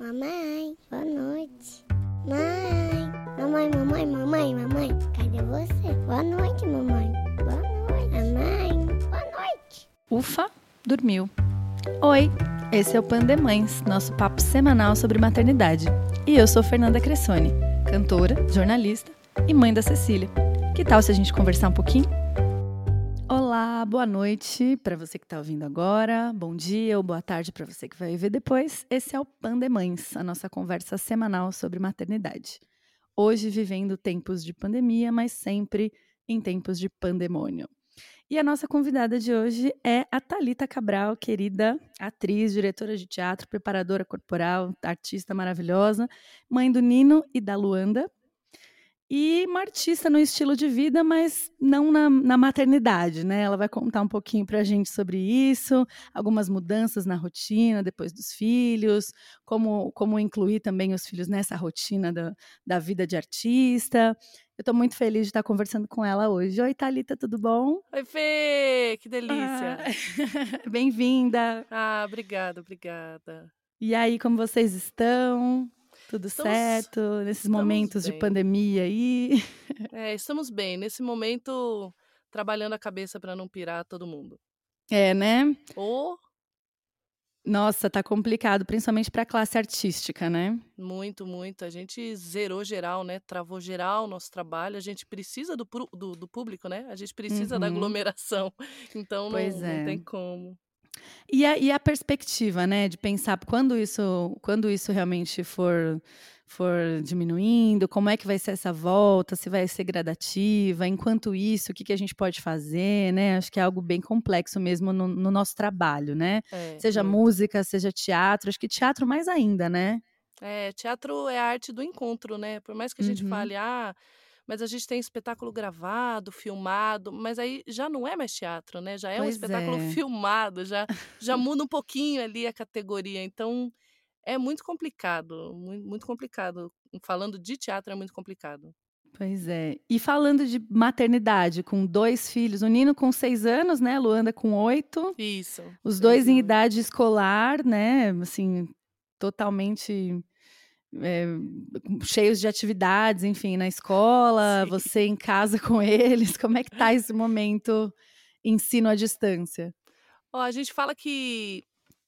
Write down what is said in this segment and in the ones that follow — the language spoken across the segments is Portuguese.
Mamãe, boa noite. Mãe, mamãe, mamãe, mamãe, mamãe, cadê você? Boa noite, mamãe. Boa noite. Mamãe, boa noite. Ufa, dormiu. Oi, esse é o Pandemães, nosso papo semanal sobre maternidade. E eu sou Fernanda Cressoni, cantora, jornalista e mãe da Cecília. Que tal se a gente conversar um pouquinho? Boa noite para você que está ouvindo agora, bom dia ou boa tarde para você que vai ver depois. Esse é o Pandemães, a nossa conversa semanal sobre maternidade. Hoje vivendo tempos de pandemia, mas sempre em tempos de pandemônio. E a nossa convidada de hoje é a Talita Cabral, querida atriz, diretora de teatro, preparadora corporal, artista maravilhosa, mãe do Nino e da Luanda, e uma artista no estilo de vida, mas não na, na, maternidade, né? Ela vai contar um pouquinho para a gente sobre isso, algumas mudanças na rotina depois dos filhos, como, como incluir também os filhos nessa rotina da, da vida de artista. Eu estou muito feliz de estar conversando com ela hoje. Oi, Thalita, tudo bom? Oi, Fê! Que delícia! Ah, Bem-vinda! Ah, obrigada, obrigada. E aí, como vocês estão? Tudo estamos, certo nesses momentos bem. de pandemia aí? É, estamos bem. Nesse momento, trabalhando a cabeça para não pirar todo mundo. É, né? Ou. Nossa, tá complicado, principalmente para a classe artística, né? Muito, muito. A gente zerou geral, né? Travou geral o nosso trabalho. A gente precisa do, do, do público, né? A gente precisa uhum. da aglomeração. Então, não, é. não tem como. E a, e a perspectiva, né, de pensar quando isso, quando isso realmente for for diminuindo, como é que vai ser essa volta, se vai ser gradativa, enquanto isso, o que, que a gente pode fazer, né? Acho que é algo bem complexo mesmo no, no nosso trabalho, né? É, seja é. música, seja teatro, acho que teatro mais ainda, né? É, teatro é a arte do encontro, né? Por mais que a gente uhum. fale, ah, mas a gente tem espetáculo gravado, filmado, mas aí já não é mais teatro, né? Já é pois um espetáculo é. filmado, já, já muda um pouquinho ali a categoria. Então é muito complicado, muito, complicado. Falando de teatro é muito complicado. Pois é. E falando de maternidade, com dois filhos, o Nino com seis anos, né? Luanda com oito. Isso. Os dois em idade escolar, né? Assim, totalmente é, cheios de atividades, enfim, na escola, Sim. você em casa com eles. Como é que tá esse momento ensino à distância? Ó, a gente fala que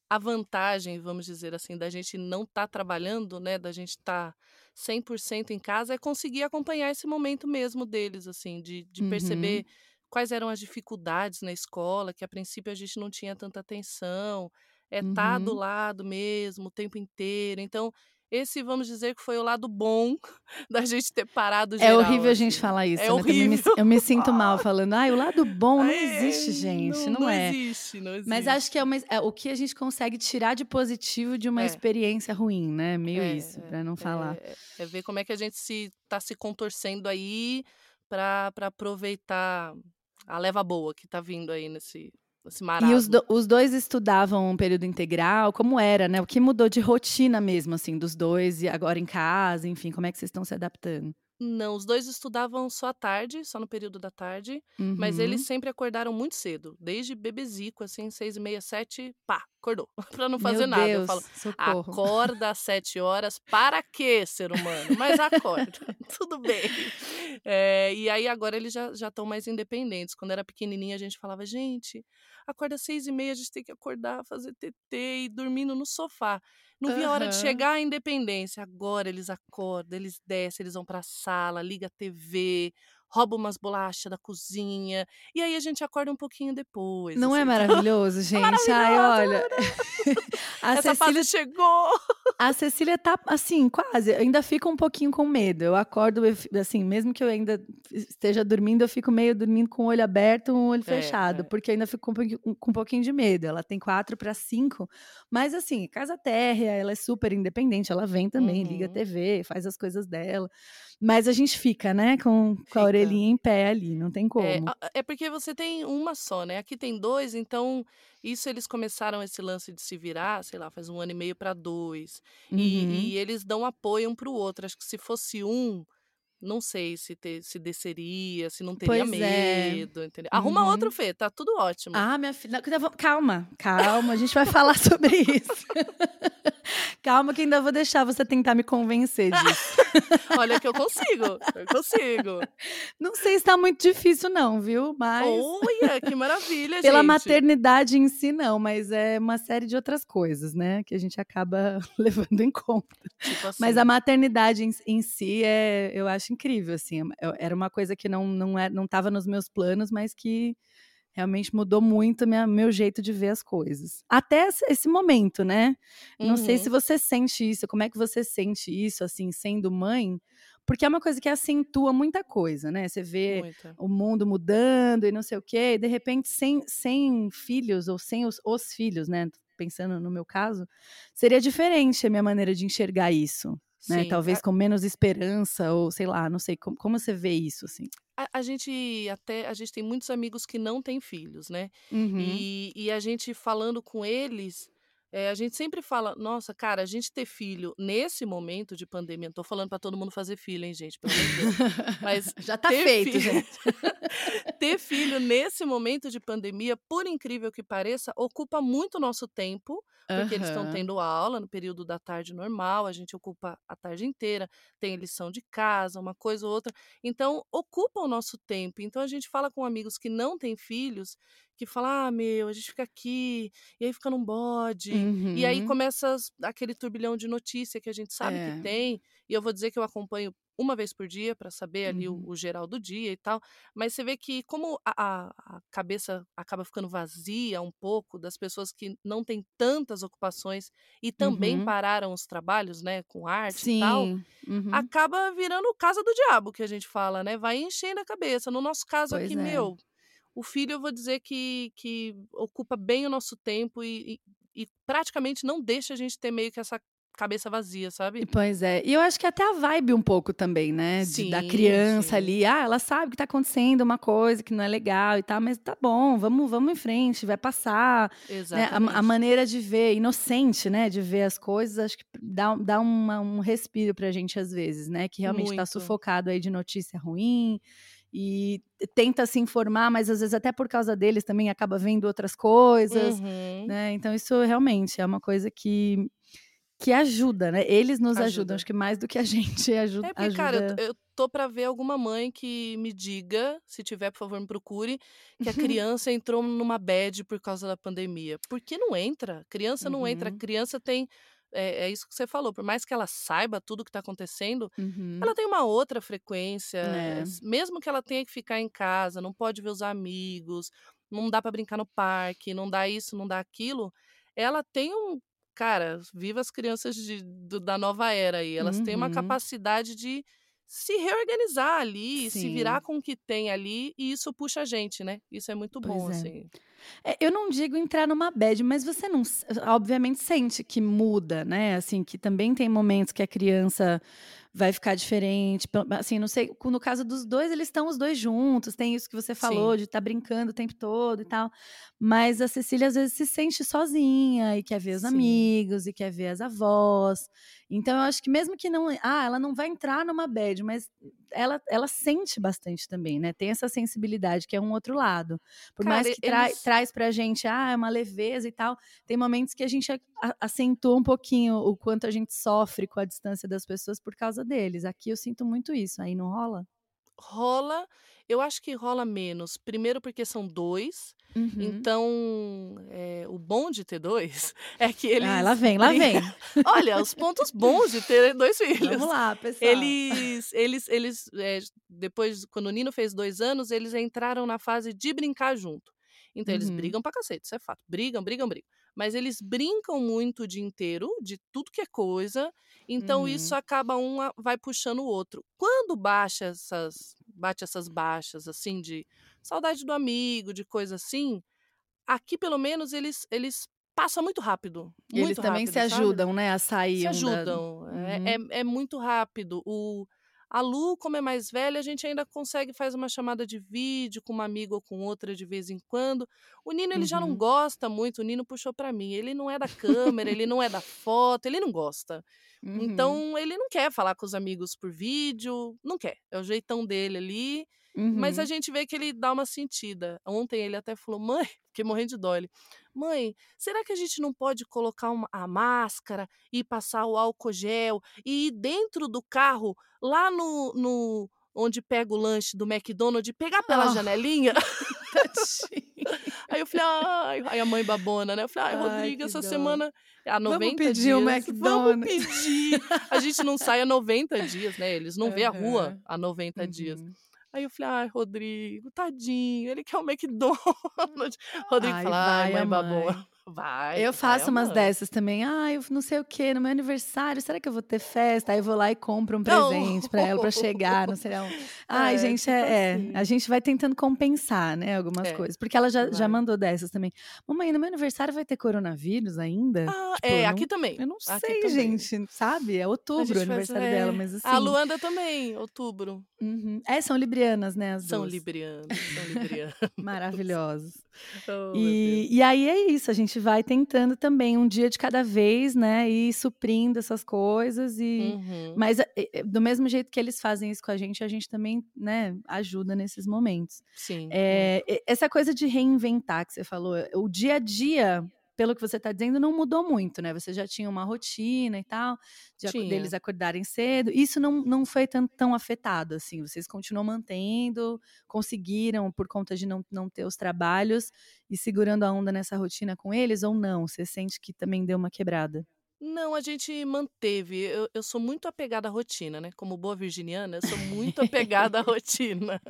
a vantagem, vamos dizer assim, da gente não estar tá trabalhando, né, da gente estar tá 100% em casa é conseguir acompanhar esse momento mesmo deles, assim, de, de uhum. perceber quais eram as dificuldades na escola, que a princípio a gente não tinha tanta atenção, é estar uhum. tá do uhum. lado mesmo o tempo inteiro. Então, esse, vamos dizer, que foi o lado bom da gente ter parado geral. É horrível assim. a gente falar isso. É né? horrível. Eu me, eu me, sinto mal falando, ai, o lado bom não existe, gente. Não, não, não é. Existe, não existe. Mas acho que é, uma, é, o que a gente consegue tirar de positivo de uma é. experiência ruim, né? Meio é, isso, para não falar. É, é, ver como é que a gente se tá se contorcendo aí para aproveitar a leva boa que tá vindo aí nesse esse E os, do, os dois estudavam um período integral? Como era, né? O que mudou de rotina mesmo, assim, dos dois e agora em casa, enfim, como é que vocês estão se adaptando? Não, os dois estudavam só à tarde, só no período da tarde, uhum. mas eles sempre acordaram muito cedo, desde bebezico, assim, seis e meia, sete, pá, acordou, pra não fazer Meu nada. Deus, Eu falo, socorro. acorda às sete horas, para quê, ser humano? Mas acorda, tudo bem. É, e aí agora eles já estão mais independentes. Quando era pequenininha a gente falava, gente, acorda às seis e meia, a gente tem que acordar, fazer TT e dormindo no sofá. Não vi a hora de chegar à independência. Agora eles acordam, eles descem, eles vão para a sala, liga a TV, rouba umas bolachas da cozinha. E aí a gente acorda um pouquinho depois. Não assim. é maravilhoso, gente? maravilhoso, Ai, olha. a Essa Cecília fase chegou. A Cecília tá assim, quase. Eu ainda fico um pouquinho com medo. Eu acordo, assim, mesmo que eu ainda esteja dormindo, eu fico meio dormindo com o olho aberto, um olho é, fechado, é. porque eu ainda fico com, com um pouquinho de medo. Ela tem quatro para cinco, mas assim, casa térrea, ela é super independente. Ela vem também, uhum. liga a uhum. TV, faz as coisas dela. Mas a gente fica, né, com, com a orelhinha em pé ali, não tem é, como. É, é, porque você tem uma só, né? Aqui tem dois, então isso eles começaram esse lance de se virar, sei lá, faz um ano e meio para dois. Uhum. E, e, eles dão apoio um para o outro. Acho que se fosse um, não sei se, ter, se desceria, se não teria pois é. medo, é. entendeu? Arruma uhum. outro, Fê, tá tudo ótimo. Ah, minha filha, calma, calma, a gente vai falar sobre isso. Calma que ainda vou deixar você tentar me convencer disso. Olha que eu consigo, eu consigo. Não sei se tá muito difícil não, viu? Mas Olha, que maravilha, pela gente. maternidade em si não, mas é uma série de outras coisas, né, que a gente acaba levando em conta. Tipo assim, Mas a maternidade em, em si é, eu acho incrível, assim. é- Era uma coisa que não não é, não estava nos meus planos, mas que realmente mudou muito minha, meu jeito de ver as coisas. Até esse, momento, né? Não sei se uhum, você sente isso, como é que você sente isso, assim, sendo mãe? Porque é uma coisa que acentua muita coisa, né? Você vê muita. o mundo mudando e não sei o quê, e de repente, sem, sem filhos, ou sem os, os filhos, né? Pensando no meu caso, seria diferente a minha maneira de enxergar isso, né? Sim, Talvez com menos esperança, ou sei lá, não sei, como, como você vê isso, assim? A, a gente até a gente tem muitos amigos que não têm filhos, né? Uhum. E, e a gente falando com eles, eh, a gente sempre fala, nossa, cara, a gente ter filho nesse momento de pandemia, não tô falando para todo mundo fazer filho, hein, gente, pelo amor de Deus. Mas Já tá feito, filho, gente. ter filho nesse momento de pandemia, por incrível que pareça, ocupa muito nosso tempo, porque eles estão tendo aula no período da tarde normal, a gente ocupa a tarde inteira, tem lição de casa, uma coisa ou outra. Então, ocupa o nosso tempo. Então, a gente fala com amigos que não têm filhos, que falam: ah, meu, a gente fica aqui, e aí fica num bode. E aí Uhum. começa aquele turbilhão de notícia que a gente sabe que É. tem. E eu vou dizer que eu acompanho uma vez por dia para saber ali o, Uhum. o geral do dia e tal. Mas você vê que como a, a- cabeça acaba ficando vazia um pouco das pessoas que não têm tantas ocupações e também Uhum. pararam os trabalhos, né, com arte e tal, Sim. Uhum. acaba virando casa do diabo, que a gente fala, né? Vai enchendo a cabeça. No nosso caso aqui, Pois é. meu, o filho eu vou dizer que, que ocupa bem o nosso tempo e, e- e praticamente não deixa a gente ter meio que essa cabeça vazia, sabe? pois é. E eu acho que até a vibe um pouco também, né, de da Sim, criança sim. ali, ah, ela sabe que tá acontecendo uma coisa que não é legal e tal, mas tá bom, vamos vamos em frente, vai passar, né. A a Exatamente. maneira de ver, inocente, né, de ver as coisas, acho que dá dá uma um respiro pra gente às vezes, né, que realmente tá Muito. sufocado aí de notícia ruim, e tenta se informar, mas às vezes até por causa deles também acaba vendo outras coisas, Uhum. né. Então isso realmente é uma coisa que que ajuda, né, eles nos ajudam, Ajuda. acho que mais do que a gente aju É porque, cara, eu tô ajuda eu tô pra ver alguma mãe que me diga, se tiver, por favor, me procure, que a criança entrou numa bad por causa da pandemia. Porque não entra, criança não entra, Uhum, criança tem é é isso que você falou, por mais que ela saiba tudo que tá acontecendo, uhum. ela tem uma outra frequência, É, mesmo que ela tenha que ficar em casa, não pode ver os amigos, não dá pra brincar no parque, não dá isso, não dá aquilo, ela tem um cara, viva as crianças de do da nova era aí, elas têm uma uhum. capacidade de se reorganizar ali, se virar Sim, com o que tem ali, e isso puxa a gente, né, isso é muito bom, pois é. assim. É, eu não digo entrar numa bad, mas você não obviamente sente que muda, né, assim, que também tem momentos que a criança vai ficar diferente, assim, não sei, no caso dos 2, eles estão os 2 juntos, tem isso que você falou Sim, de estar brincando o tempo todo e tal, mas a Cecília às vezes se sente sozinha e quer ver os sim. amigos e quer ver as avós, então eu acho que mesmo que não ah, ela não vai entrar numa bad, mas ela ela sente bastante também, né, tem essa sensibilidade que é um outro lado. Por Cara, mais que trai eles traz pra gente, ah, é uma leveza e tal, tem momentos que a gente acentua um pouquinho o quanto a gente sofre com a distância das pessoas por causa deles. Aqui eu sinto muito isso, aí não rola? Rola, eu acho que rola menos. Primeiro porque são 2, Uhum. então, eh, o bom de ter 2 é que Ah, lá eles vem, lá vem. olha, os pontos bons de ter 2 Vamos filhos. lá, pessoal. Eles eles eles, eh, depois quando o Nino fez 2 anos, eles entraram na fase de brincar junto. Então eles Uhum, brigam pra cacete, isso é fato. Brigam, brigam, brigam. Mas eles brincam muito o dia inteiro, de tudo que é coisa, então isso uhum. acaba um vai puxando o outro. Quando baixa essas bate essas baixas, assim, de saudade do amigo, de coisa assim, aqui pelo menos eles eles passa muito rápido, E eles muito também se rápido, sabe? ajudam, né, a Se sair da ajudam, é é uhum, é muito rápido. O a Lu, como é mais velha, a gente ainda consegue faz uma chamada de vídeo com uma amiga ou com outra de vez em quando. O Nino, ele já não uhum, gosta muito, o Nino puxou pra mim, ele não é da câmera, ele não é da foto, ele não gosta. uhum, Então ele não quer falar com os amigos por vídeo, não quer, é o jeitão dele ali, mas a uhum. gente vê que ele dá uma sentida. Ontem ele até falou: "Mãe", fiquei morrendo de dó ele, mãe, será que a gente não pode colocar uma, a máscara e passar o álcool gel e ir dentro do carro, lá no, no onde pega o lanche do McDonald's, pegar pela Ah. janelinha? Aí eu falei, ai, aí a mãe babona, né? Eu falei, ai, Ai, Rodrigo, que essa dó. semana há 90 pedir dias. Vamos McDonald's." pedir. A gente não sai há 90 dias, né? Eles não vê a rua há 90 dias. Aí eu falei, ai, Rodrigo, tadinho, ele quer o McDonald's. Rodrigo Ai, fala, ai, vai a mãe babona, mãe. Vai. Eu vai faço a umas mãe." dessas também. Ah, eu não sei o que, no meu aniversário, será que eu vou ter festa? Aí eu vou lá e compro um Não. presente pra ela pra chegar, não sei. Ai, É, gente, tipo é, é, assim. a gente vai tentando compensar, né, algumas É, coisas. Porque ela já, já vai. mandou dessas também. Mamãe, no meu aniversário vai ter coronavírus ainda? Ah, Tipo, é, eu aqui também. Eu não Aqui sei, também. gente, sabe? É outubro o faz- aniversário é. dela, mas assim. A Luanda também, outubro. uhum. É, são librianas, né, as São duas. librianos, são librianos. Maravilhosos. Oh. E, e aí é isso, a gente vai tentando também um dia de cada vez, né? E suprindo essas coisas e. Uhum. Mas é, é, do mesmo jeito que eles fazem isso com a gente, a gente também, né, ajuda nesses momentos. Sim. É, e- essa coisa de reinventar que você falou, o dia a dia, pelo que você está dizendo, não mudou muito, né? Você já tinha uma rotina e tal, de Tinha. deles acordarem cedo. Isso não, não foi tão, tão afetado, assim. Vocês continuam mantendo, conseguiram, por conta de não, não ter os trabalhos, e segurando a onda nessa rotina com eles, ou não? Você sente que também deu uma quebrada? Não, a gente manteve. Eu, eu sou muito apegada à rotina, né? Como boa virginiana, eu sou muito apegada à rotina.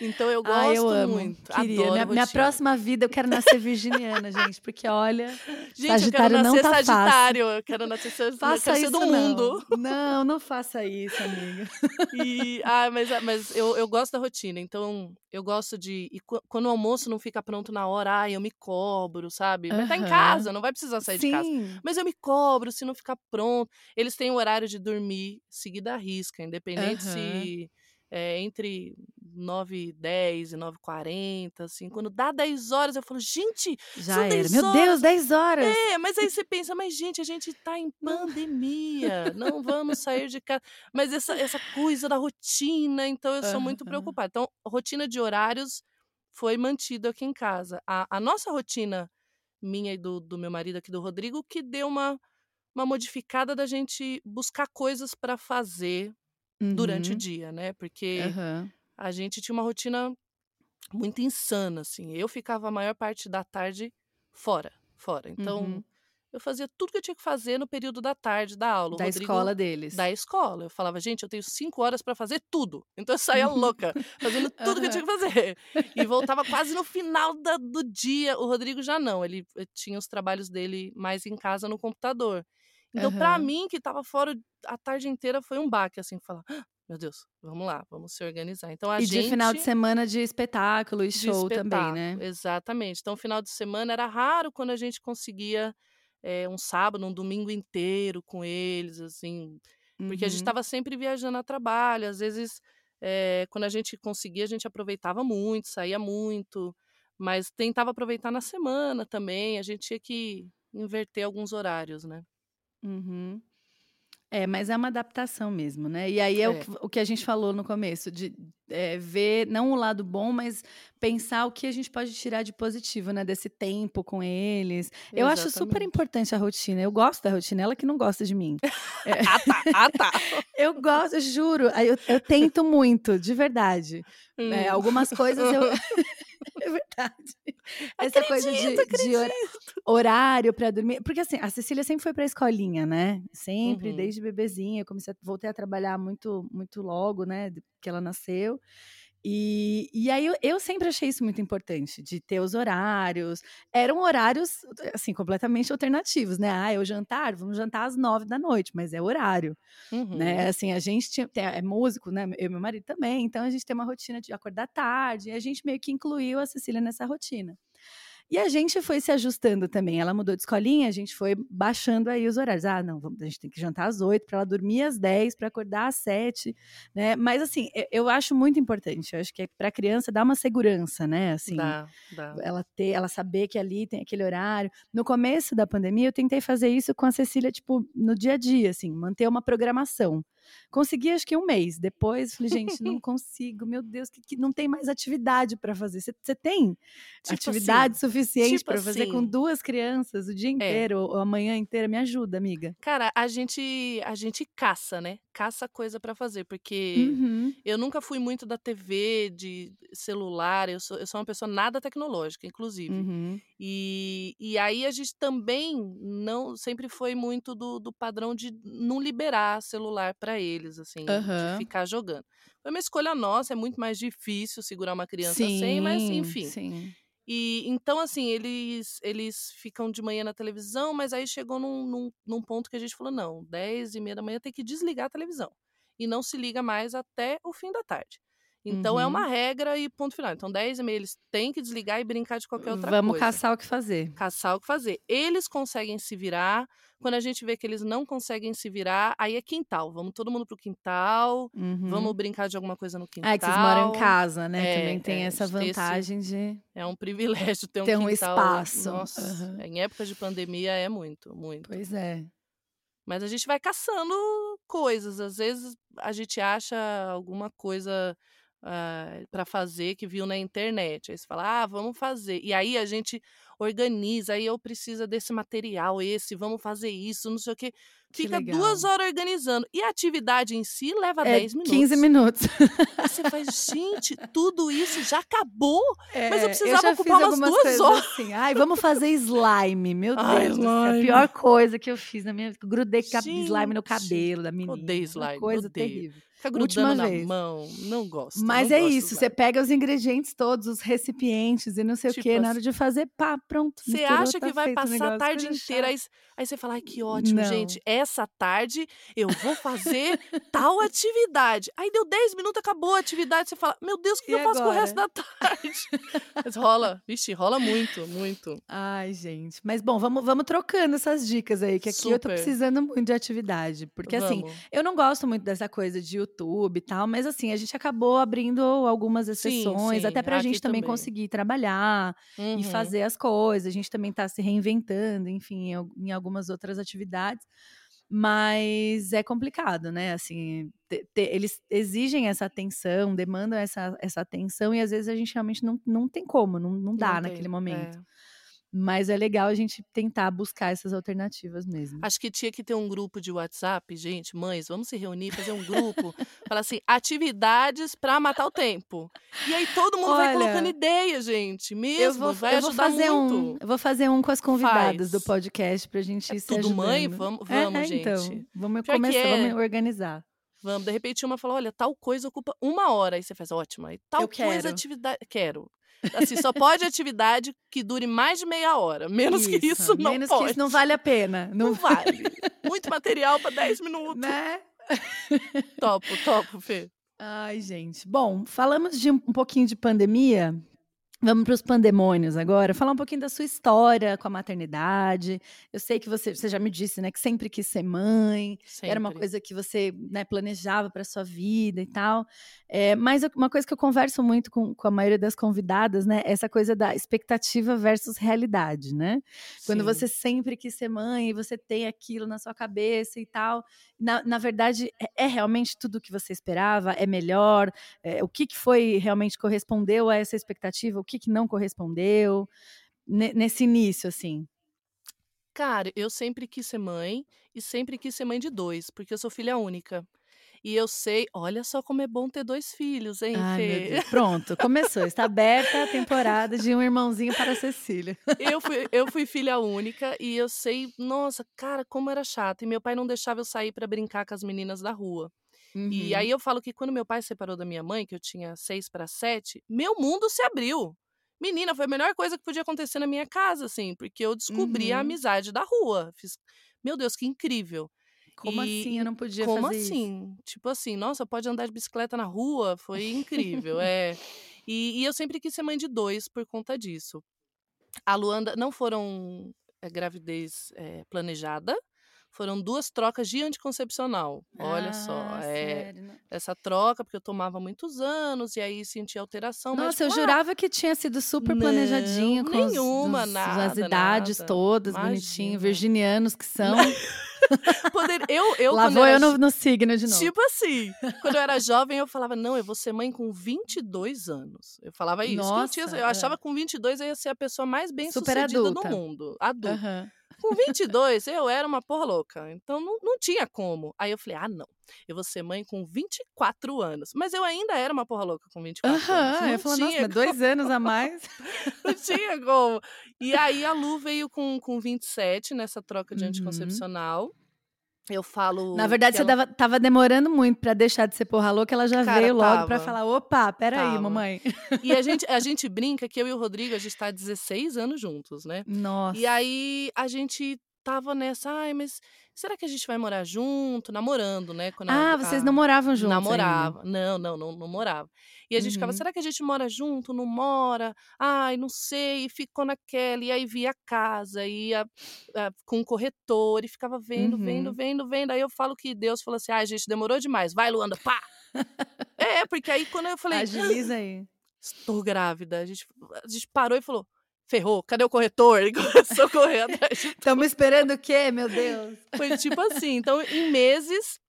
Então eu gosto ah, eu amo. muito. Queria. Adoro Minha, minha próxima vida eu quero nascer virginiana, gente, porque olha. Gente, Sagitário eu quero não nascer tá fácil. Sagitário. Eu quero nascer eu Faça isso do não. mundo. Não, não faça isso, amiga. E, ah, mas, mas eu, eu gosto da rotina, então eu gosto de. E qu- quando o almoço não fica pronto na hora, ah, eu me cobro, sabe? Vai estar em Aham. casa, não vai precisar sair de casa. Sim. Mas eu me cobro se não ficar pronto. Eles têm o horário de dormir seguida à risca, independente se é entre 9 e 10 e 9 e 40, assim. Quando dá 10 horas, eu falo, gente, Já era. 10 Meu horas. Deus, 10 horas. é, mas aí você pensa, mas gente, a gente tá em pandemia, não vamos sair de casa. Mas essa, essa coisa da rotina, então eu sou muito Aham. preocupada. Então, rotina de horários foi mantido aqui em casa. A, a nossa rotina, minha e do, do meu marido aqui, do Rodrigo, que deu uma, uma modificada da gente buscar coisas para fazer durante o Uhum. dia, né? Porque Aham. a gente tinha uma rotina muito insana, assim. Eu ficava a maior parte da tarde fora, fora. Então, Uhum. eu fazia tudo que eu tinha que fazer no período da tarde da aula. Da Rodrigo- escola deles. Da escola. Eu falava, gente, eu tenho cinco horas para fazer tudo. Então eu saía louca, fazendo tudo que eu tinha que fazer. E voltava quase no final da- do dia. O Rodrigo já não, ele eh, tinha os trabalhos dele mais em casa no computador. Então, pra Aham. mim, que tava fora a tarde inteira, foi um baque, assim, falar, "Ah, meu Deus, vamos lá, vamos se organizar. Então, a E gente... de final de semana de espetáculo e show também, espetáculo, né? Exatamente. Então, final de semana era raro quando a gente conseguia eh, um sábado, um domingo inteiro com eles, assim, porque a gente Uhum. estava sempre viajando a trabalho. Às vezes, eh, quando a gente conseguia, a gente aproveitava muito, saía muito, mas tentava aproveitar na semana também. A gente tinha que inverter alguns horários, né? Uhum. É, mas é uma adaptação mesmo, né? E aí é, O, É. que, o que a gente falou no começo, de é, ver não o lado bom, mas pensar o que a gente pode tirar de positivo, né? Desse tempo com eles. Eu acho super Exatamente. importante a rotina. Eu gosto da rotina, ela que não gosta de mim. Ah, tá. Ah, tá. Eu gosto, eu juro. Eu, eu tento muito, de verdade. É, Hum. algumas coisas eu. é verdade. Essa coisa de, de hora- horário para dormir. Porque assim, a Cecília sempre foi para a escolinha, né? Sempre, Uhum. desde bebezinha. Eu comecei a, voltei a trabalhar muito, muito logo, né? Que ela nasceu. E, e aí eu, eu sempre achei isso muito importante, de ter os horários. Eram horários, assim, completamente alternativos, né? Ah, é o jantar, vamos jantar às nove da noite, mas é horário Uhum. né? Assim, a gente tinha, é músico, né? Eu e meu marido também, então a gente tem uma rotina de acordar tarde, e a gente meio que incluiu a Cecília nessa rotina. E a gente foi se ajustando também. Ela mudou de escolinha, a gente foi baixando aí os horários. Ah, não, vamos, a gente tem que jantar às oito para ela dormir às dez, para acordar às sete, né? Mas assim, eu, eu acho muito importante. Eu acho que para a criança dá uma segurança, né? Assim, Dá, dá. ela ter, ela saber que ali tem aquele horário. No começo da pandemia, eu tentei fazer isso com a Cecília, tipo, no dia a dia, assim, manter uma programação. Consegui acho que um mês. Depois falei, gente, não consigo. Meu Deus, que, que não tem mais atividade para fazer. Você tem Tipo atividade assim, suficiente tipo para fazer com assim. duas crianças o dia inteiro ou a manhã inteira? Me ajuda, amiga. Cara, a gente a gente caça, né? Caça coisa pra fazer, porque Uhum. eu nunca fui muito da TV, de celular, eu sou, eu sou uma pessoa nada tecnológica, inclusive. Uhum. E, e aí a gente também não sempre foi muito do, do padrão de não liberar celular pra eles, assim, de Aham. ficar jogando. Foi uma escolha nossa, é muito mais difícil segurar uma criança sem, mas Sim, enfim. sim. E então, assim, eles eles ficam de manhã na televisão, mas aí chegou num, num, num ponto que a gente falou: não, 10 e meia da manhã tem que desligar a televisão. E não se liga mais até o fim da tarde. Então é Uhum. uma regra e ponto final. Então, 10 e meia eles têm que desligar e brincar de qualquer outra Vamos coisa. caçar o que fazer. Caçar o que fazer. Eles conseguem se virar. Quando a gente vê que eles não conseguem se virar, aí é quintal. Vamos todo mundo pro quintal. Uhum. Vamos brincar de alguma coisa no quintal. Ah, que vocês moram em casa, né? É, Também tem é, essa ter esse- vantagem de. É um privilégio ter um Ter um quintal. espaço. Nossa, Aham. em épocas de pandemia é muito, muito. Pois é. Mas a gente vai caçando coisas. Às vezes a gente acha alguma coisa para fazer que viu na internet. Aí você fala, ah, vamos fazer. E aí a gente organiza, aí eu preciso desse material, esse, vamos fazer isso, não sei o quê. Que Fica legal. duas horas organizando. E a atividade em si leva É 10 minutos. 15 minutos. Aí você faz, gente, tudo isso já acabou? Mas eu É, precisava já ocupar umas duas horas. Assim. Ai, vamos fazer slime. Meu Deus Ai, do céu. A slime. pior coisa que eu fiz na minha vida. Grudei cap- slime no Gente, cabelo da menina. odeio Uma slime, coisa odeio. terrível. Fica Última grudando na vez. mão. Não gosto. Mas não é gosto isso, você pega os ingredientes todos, os recipientes e não sei Tipo o quê, na assim, hora de fazer, pá, pronto. Você acha tá que vai passar a negócio, tarde inteira, aí, aí você fala, ai, que ótimo, Não. gente. Essa tarde eu vou fazer tal atividade. Aí deu 10 minutos, acabou a atividade. Você fala, meu Deus, o que E eu faço com o resto agora? da tarde? Mas rola, vixe, rola muito, muito. Ai, gente. Mas bom, vamos, vamos trocando essas dicas aí, que aqui eu tô Super. precisando muito de atividade. Porque assim, Vamos. eu não gosto muito dessa coisa de YouTube e tal, mas assim, a gente acabou abrindo algumas Sim, exceções, sim, até pra aqui gente também também. conseguir trabalhar e Uhum. fazer as coisas. A gente também tá se reinventando, enfim, em, al- em algumas outras atividades. Mas é complicado, né? Assim, te- te- eles exigem essa atenção, demandam essa, essa atenção, e às vezes a gente realmente não, não tem como, não, não dá Não naquele tem, momento. é. Mas é legal a gente tentar buscar essas alternativas mesmo. Acho que tinha que ter um grupo de WhatsApp, gente, mães, vamos se reunir, fazer um grupo, falar assim, atividades pra matar o tempo. E aí todo mundo vai colocando Olha, ideia, gente, mesmo, Eu vou, vai eu vou fazer muito. um, eu vou fazer um com as convidadas do Faz. podcast pra gente É se tudo mãe? ajudando. Vamos, É, vamos, é, então, gente. vamos Pior que começar, é. vamos organizar. Vamos, de repente uma fala, olha, tal coisa ocupa uma hora. Aí você faz, ótimo. Aí tal Eu coisa, quero. atividade. Quero. Assim, só pode atividade que dure mais de meia hora. Menos que isso, não menos pode. que isso não vale a pena. Não Não, vale. Muito material para 10 minutos. né? Topo, topo, Fê. Ai, gente. Bom, falamos de um pouquinho de pandemia. Vamos para os pandemônios agora. Falar um pouquinho da sua história com a maternidade. Eu sei que você, você já me disse, né, que sempre quis ser mãe. Era uma Sempre. coisa que você né, planejava para sua vida e tal. É, mas uma coisa que eu converso muito com, com a maioria das convidadas, né? é Essa coisa da expectativa versus realidade, né? Quando Sim. você sempre quis ser mãe e você tem aquilo na sua cabeça e tal. Na, na verdade, é, é realmente tudo o que você esperava? É melhor? É, o que, que foi realmente correspondeu a essa expectativa? O que, que não correspondeu? Ne- nesse início, assim. Cara, eu sempre quis ser mãe e sempre quis ser mãe de dois, porque eu sou filha única. E eu sei, olha só como é bom ter dois filhos, hein, Ai, meu Fê? Deus. Pronto, começou. Está aberta a temporada de um irmãozinho para a Cecília. Eu fui, eu fui filha única e eu sei, nossa, cara, como era chato. E meu pai não deixava eu sair para brincar com as meninas da rua. E Uhum. aí eu falo que quando meu pai separou da minha mãe, que eu tinha seis para sete, meu mundo se abriu. Menina, foi a melhor coisa que podia acontecer na minha casa, assim, porque eu descobri a Uhum. amizade da rua. Fiz, meu Deus, que incrível. Como E- assim eu não podia Como fazer isso? assim? Tipo assim, nossa, pode andar de bicicleta na rua? Foi incrível, é. E, e eu sempre quis ser mãe de dois por conta disso. A Luanda não foram é, gravidez é, planejada, foram duas trocas de anticoncepcional. Olha só, Ah, é, não- essa troca, porque eu tomava muitos anos e aí senti alteração. mas, Nossa, eu tipo, ah, jurava que tinha sido super Não, planejadinho com os- nenhuma, dos- nada, as idades nada. todas, Imagina. bonitinho, virginianos que são. Poder, eu, eu, Lá vou era eu no, no signo de novo. Tipo assim, quando eu era jovem, eu falava, não, eu vou ser mãe com 22 anos. Eu falava isso. que eu, tinha- Nossa, eu é. achava que com 22 eu ia ser a pessoa mais bem Super sucedida adulta. do mundo. Adulta. Aham. Com 22, eu era uma porra louca. Então não, não tinha como. Aí eu falei, ah, não. Eu vou ser mãe com 24 anos. Mas eu ainda era uma porra louca com 24 anos. Aham, Não eu falo, nossa, mas dois anos a mais. não tinha como. E aí a Lu veio com, com 27 nessa troca de Uhum. anticoncepcional. Eu falo. Na verdade, você ela- tava demorando muito pra deixar de ser porra louca, ela já Cara, veio logo pra tava. falar: opa, peraí, Tava. mamãe. E a gente, a gente brinca que eu e o Rodrigo, a gente tá há 16 anos juntos, né? Nossa. E aí a gente tava nessa, ai, mas será que a gente vai morar junto? Namorando, né? Quando Ah, a- vocês a- não moravam juntos. ainda. Namorava. Não, não, não, não morava. E a gente ficava, Uhum. será que a gente mora junto? Não mora? Ai, não sei. E ficou naquela. E aí via a casa, ia ah, com o corretor e ficava vendo, vendo, Uhum. vendo, vendo. Aí eu falo que Deus falou assim: ai, gente, demorou demais. Vai, Luanda, pá! é, porque aí quando eu falei, Agiliza aí. estou grávida, a gente, a gente parou e falou. Ferrou, cadê o corretor? Ele começou a correr atrás Estamos esperando o quê, meu Deus? Foi tipo assim. Então, em meses,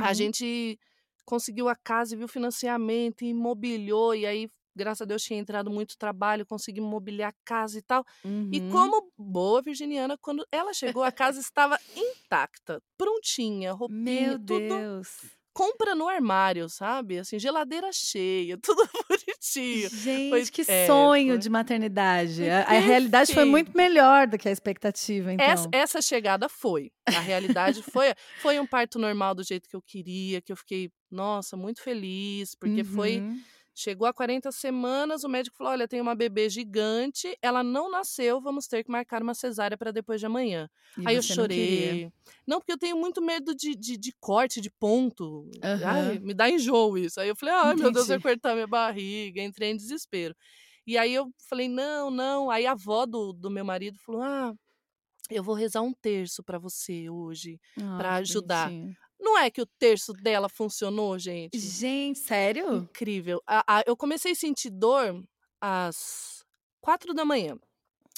a Uhum. gente conseguiu a casa e viu financiamento e imobiliou. E aí, graças a Deus, tinha entrado muito trabalho, conseguimos mobiliar a casa e tal. E Uhum. como boa virginiana, quando ela chegou, a casa estava intacta, prontinha, roupinha, Meu tudo. Deus. Compra no armário, sabe? Assim, geladeira cheia, tudo bonitinho. Gente, que é, sonho foi- de maternidade. Foi A, a realidade foi muito melhor do que a expectativa, então. Essa, essa chegada foi. A realidade foi, foi um parto normal do jeito que eu queria, que eu fiquei, nossa, muito feliz, porque foi. Uhum. Chegou a 40 semanas, o médico falou: olha, tem uma bebê gigante, ela não nasceu, vamos ter que marcar uma cesárea para depois de amanhã. E Aí eu você não chorei. Não, porque eu tenho muito medo de, de, de corte, de ponto. Ai, Aham. me dá enjoo isso. Aí eu falei, ai meu Deus, vai Entendi. cortar minha barriga. Entrei em desespero. E aí eu falei, não, não. Aí a avó do, do meu marido falou, ah, eu vou rezar um terço para você hoje, Ah, para ajudar. bonitinho. Não é que o terço dela funcionou, gente? Gente, sério? Incrível. A- a- eu comecei a sentir dor às quatro da manhã.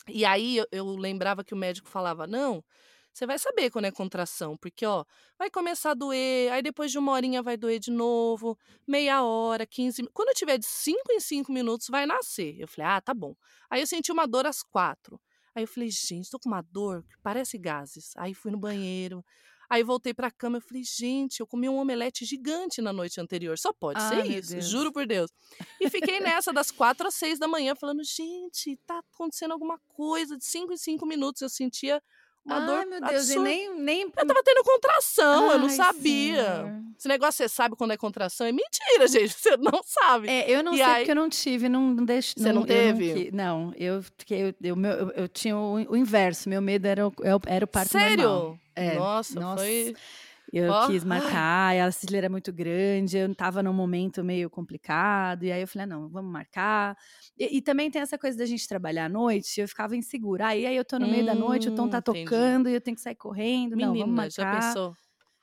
E aí eu, eu lembrava que o médico falava: não, você vai saber quando é contração, porque ó, vai começar a doer, aí depois de uma horinha vai doer de novo, meia hora, 15 mi- Quando eu tiver de cinco em cinco minutos, vai nascer. Eu falei, ah, tá bom. Aí eu senti uma dor às quatro. Aí eu falei, gente, tô com uma dor que parece gases. Aí fui no banheiro. Aí voltei pra cama, eu falei, gente, eu comi um omelete gigante na noite anterior. Só pode Ai, ser isso, Deus. juro por Deus. E fiquei nessa das quatro às seis da manhã, falando, gente, tá acontecendo alguma coisa. De cinco em cinco minutos eu sentia uma Ai, dor meu Deus, e absurda. nem, nem... Eu tava tendo contração, eu não Ai, sabia. Senhor. Esse negócio, você sabe quando é contração? É mentira, gente, você não sabe. É, eu não E sei aí- porque eu não tive, não, não deixo. Você não eu teve? qui- Não, eu fiquei, eu, eu, meu- eu, eu tinha o, o inverso, meu medo era o, era o parto Sério? normal. É, nossa, nossa. foi... Eu Ó. quis marcar, a Cecília era muito grande, eu estava num momento meio complicado, e aí eu falei, ah, não, vamos marcar. E, e também tem essa coisa da gente trabalhar à noite, eu ficava insegura. Aí, aí eu tô no meio da noite, o Tom Hum, tá entendi. tocando, e eu tenho que sair correndo. não, vamos Menina, já marcar. pensou?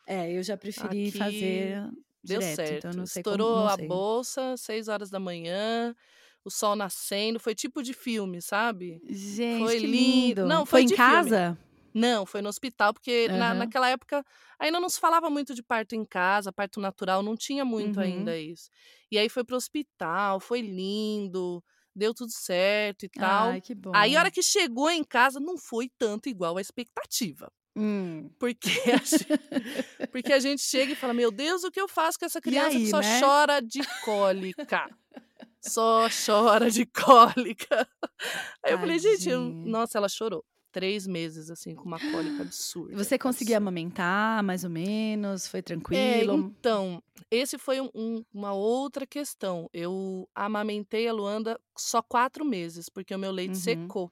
É, eu já preferi Aqui fazer Deu direto, certo. então não sei Estourou como, a bolsa, seis horas da manhã, o sol nascendo. Foi tipo de filme, sabe? Gente, Foi lindo. lindo. Não, foi, foi em de filme. Não, foi no hospital, porque na, Aham. naquela época ainda não se falava muito de parto em casa, parto natural, não tinha muito Uhum. ainda isso. E aí foi pro hospital, foi lindo, deu tudo certo e tal. Ai, que bom. Aí a hora que chegou em casa não foi tanto igual à expectativa. Hum. Porque a, gente, porque a gente chega e fala: Meu Deus, o que eu faço com essa criança aí, que só né? chora de cólica? Só chora de cólica. Aí eu falei: Gente, eu- Tadinha. nossa, ela chorou. Três meses, assim, com uma cólica absurda. Você conseguia amamentar, mais ou menos? Foi É, tranquilo? então, esse foi um- um- uma outra questão. Eu amamentei a Luanda só quatro meses, porque o meu leite Uhum. secou.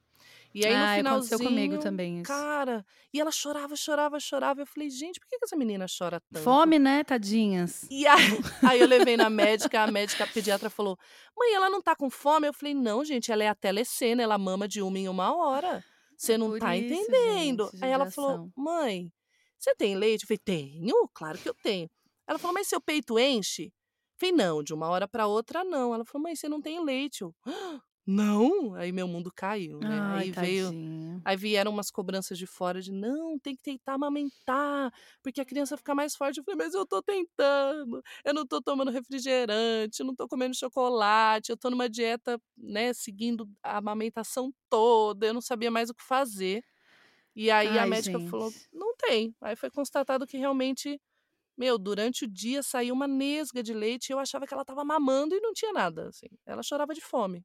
E aí, no ah, finalzinho, aconteceu comigo também isso. cara, e ela chorava, chorava, chorava. Eu falei, gente, por que, que essa menina chora tanto? Fome, né, tadinhas? E aí, aí eu levei na médica, a médica a pediatra falou: Mãe, ela não tá com fome? Eu falei: Não, gente, ela é a telecena, ela mama de uma em uma hora. Você não por tá isso, entendendo. gente, aí ela falou. Mãe, você tem leite? Eu falei: Tenho, claro que eu tenho. Ela falou: Mas seu peito enche? Eu falei: Não, de uma hora para outra não. Ela falou: Mãe, você não tem leite. Eu, "Ah, Não, aí meu mundo caiu, né? Ai, aí veio, tadinho. aí vieram umas cobranças de fora de não, tem que tentar amamentar, porque a criança fica mais forte. Eu falei, mas eu tô tentando, eu não tô tomando refrigerante, eu não tô comendo chocolate, eu tô numa dieta, né, seguindo a amamentação toda, eu não sabia mais o que fazer. E aí a Ai, médica falou, gente. não tem. Aí foi constatado que realmente, meu, durante o dia saiu uma nesga de leite e eu achava que ela tava mamando e não tinha nada, assim. Ela chorava de fome.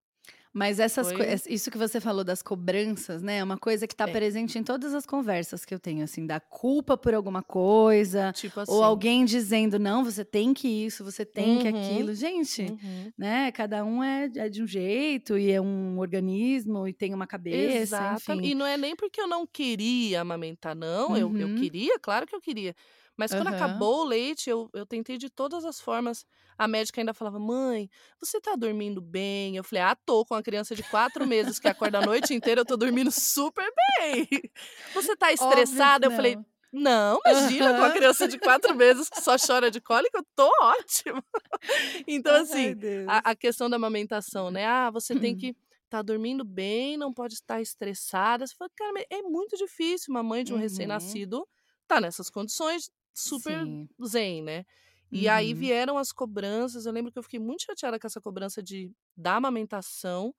Mas essas Foi- isso que você falou das cobranças, né? É uma coisa que tá É. presente em todas as conversas que eu tenho, assim, da culpa por alguma coisa, Tipo assim. ou alguém dizendo, não, você tem que isso, você tem que Uhum. aquilo. Gente, Uhum. né? Cada um é, é de um jeito e é um organismo e tem uma cabeça, Exato. enfim. E não é nem porque eu não queria amamentar, não. Eu, eu Uhum. queria, claro que eu queria. Mas quando Aham. acabou o leite, eu, eu tentei de todas as formas. A médica ainda falava: Mãe, você tá dormindo bem? Eu falei: Ah, tô. Com a criança de quatro meses que acorda a noite inteira, eu tô dormindo super bem. Você tá estressada? Eu falei: não. Imagina, com a Aham. criança de quatro meses que só chora de cólica, eu tô ótima. Então, assim, a, a questão da amamentação, né? Ah, você tem Hum. que estar dormindo bem, não pode estar estressada. Você fala, cara, é muito difícil uma mãe de um Uhum. recém-nascido tá nessas condições super Sim. zen, né? E aí Uhum. vieram as cobranças. Eu lembro que eu fiquei muito chateada com essa cobrança de da amamentação.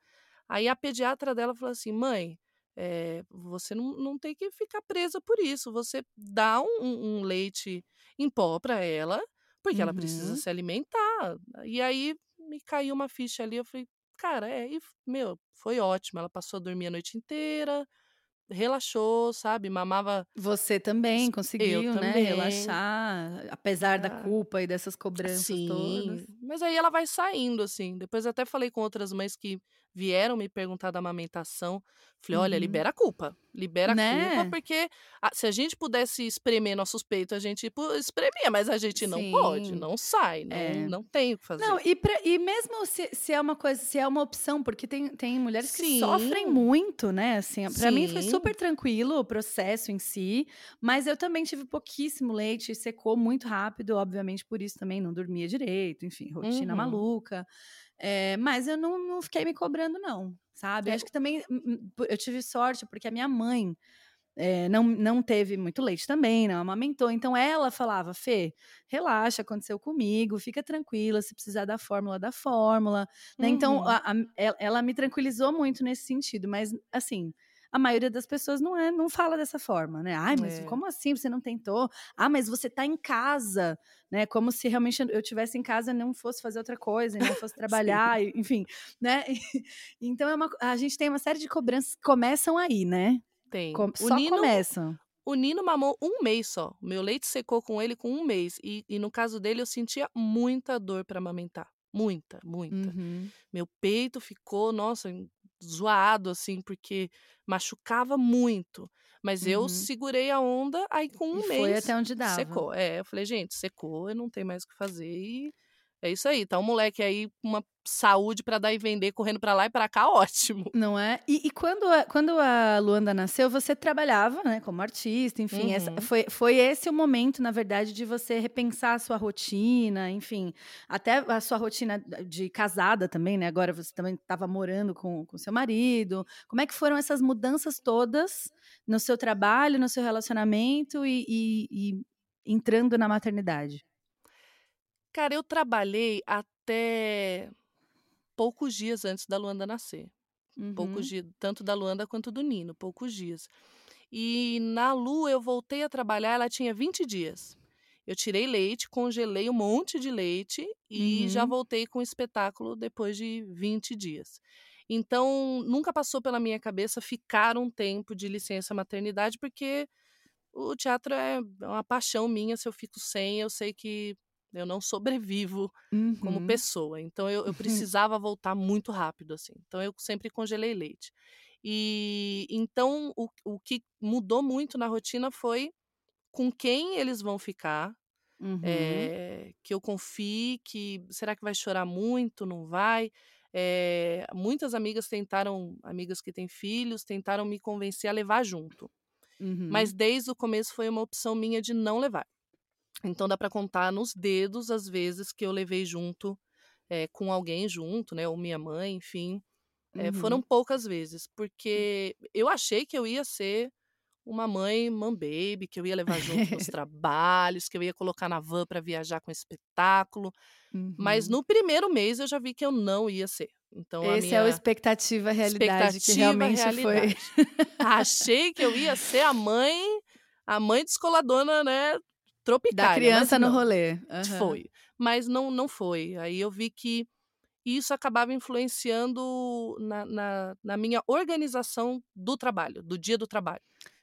Aí a pediatra dela falou assim: mãe, eh, você não, não tem que ficar presa por isso. Você dá um, um- leite em pó para ela, porque ela precisa Uhum. se alimentar. E aí me caiu uma ficha ali. Eu falei, cara, é, e, meu, foi ótimo. Ela passou a dormir a noite inteira, relaxou, sabe? Mamava. Você também Eu conseguiu, né, também. relaxar, apesar da Ah, culpa e dessas cobranças todas. Sim, mas aí ela vai saindo, assim. Depois eu até falei com outras mães que vieram me perguntar da amamentação. Falei, olha, Uhum. libera a culpa. Libera a culpa, Né? porque ah, se a gente pudesse espremer nossos peitos, a gente espremia, mas a gente não pode, Sim. não sai, não, É. não tem o que fazer. Não, e, pra- e mesmo se, se é uma coisa, se é uma opção, porque tem, tem mulheres que sofrem Sim. muito, né? Assim, pra mim foi Sim. Super tranquilo o processo em si, mas eu também tive pouquíssimo leite, secou muito rápido, obviamente por isso também não dormia direito, enfim, rotina Uhum. maluca. É, mas eu não, não fiquei me cobrando, não, sabe? É, Acho que também hum, hum, eu tive sorte, porque a minha mãe é, não, não teve muito leite também, não amamentou. Então ela falava, Fê, relaxa, aconteceu comigo, fica tranquila, se precisar da fórmula, da fórmula. Né? Então Uhum. a- a- ela me tranquilizou muito nesse sentido, mas assim. A maioria das pessoas não é, não fala dessa forma, né? Ai, mas É. como assim você não tentou? Ah, mas você tá em casa, né? Como se realmente eu tivesse em casa e não fosse fazer outra coisa, não fosse trabalhar, enfim, né? Então é uma, a gente tem uma série de cobranças que começam aí, né? Tem. Com- só Nino, começam. o Nino mamou um mês só. Meu leite secou com ele com um mês. E, e no caso dele, eu sentia muita dor para amamentar. Muita, muita. Uhum. Meu peito ficou, nossa, zoado, assim, porque machucava muito. Mas eu Uhum. segurei a onda, aí com um E foi mês até onde dava. secou. É, eu falei, gente, secou, eu não tenho mais o que fazer. E é isso aí. Tá um moleque aí com uma saúde para dar e vender, correndo para lá e para cá, ótimo. Não é? E, e quando, a, quando a Luanda nasceu, você trabalhava, né, como artista, enfim. essa- Uhum. foi, foi esse o momento, na verdade, de você repensar a sua rotina, enfim. Até a sua rotina de casada também, né? Agora você também estava morando com o seu marido. Como é que foram essas mudanças todas no seu trabalho, no seu relacionamento e, e- e entrando na maternidade? Cara, eu trabalhei até poucos dias antes da Luanda nascer. Poucos Uhum. dias, tanto da Luanda quanto do Nino, poucos dias. E na Lu eu voltei a trabalhar, ela tinha 20 dias. Eu tirei leite, congelei um monte de leite e já Uhum. voltei com o espetáculo depois de 20 dias. Então, nunca passou pela minha cabeça ficar um tempo de licença maternidade, porque o teatro é uma paixão minha. Se eu fico sem, eu sei que eu não sobrevivo como Uhum. pessoa. Então eu, eu precisava voltar muito rápido, assim. Então eu sempre congelei leite. E então o, o que mudou muito na rotina foi com quem eles vão ficar. Uhum. eh, que eu confie, que será que vai chorar muito, não vai? Eh, muitas amigas tentaram, amigas que têm filhos, tentaram me convencer a levar junto. Mas Uhum. desde o começo foi uma opção minha de não levar. Então dá para contar nos dedos as vezes que eu levei junto, eh, com alguém junto, né, ou minha mãe, enfim. É, foram Uhum. poucas vezes, porque eu achei que eu ia ser uma mãe mãe baby, que eu ia levar junto nos trabalhos, que eu ia colocar na van para viajar com espetáculo, mas Uhum. no primeiro mês eu já vi que eu não ia ser. Então Esse é o expectativa realidade que expectativa realmente foi realidade. Achei que eu ia ser a mãe a mãe descoladona, né, tropicália, mas criança no rolê. Aham. Foi, mas não não foi. Aí eu vi que isso acabava influenciando na na na minha organização do trabalho, do dia do trabalho,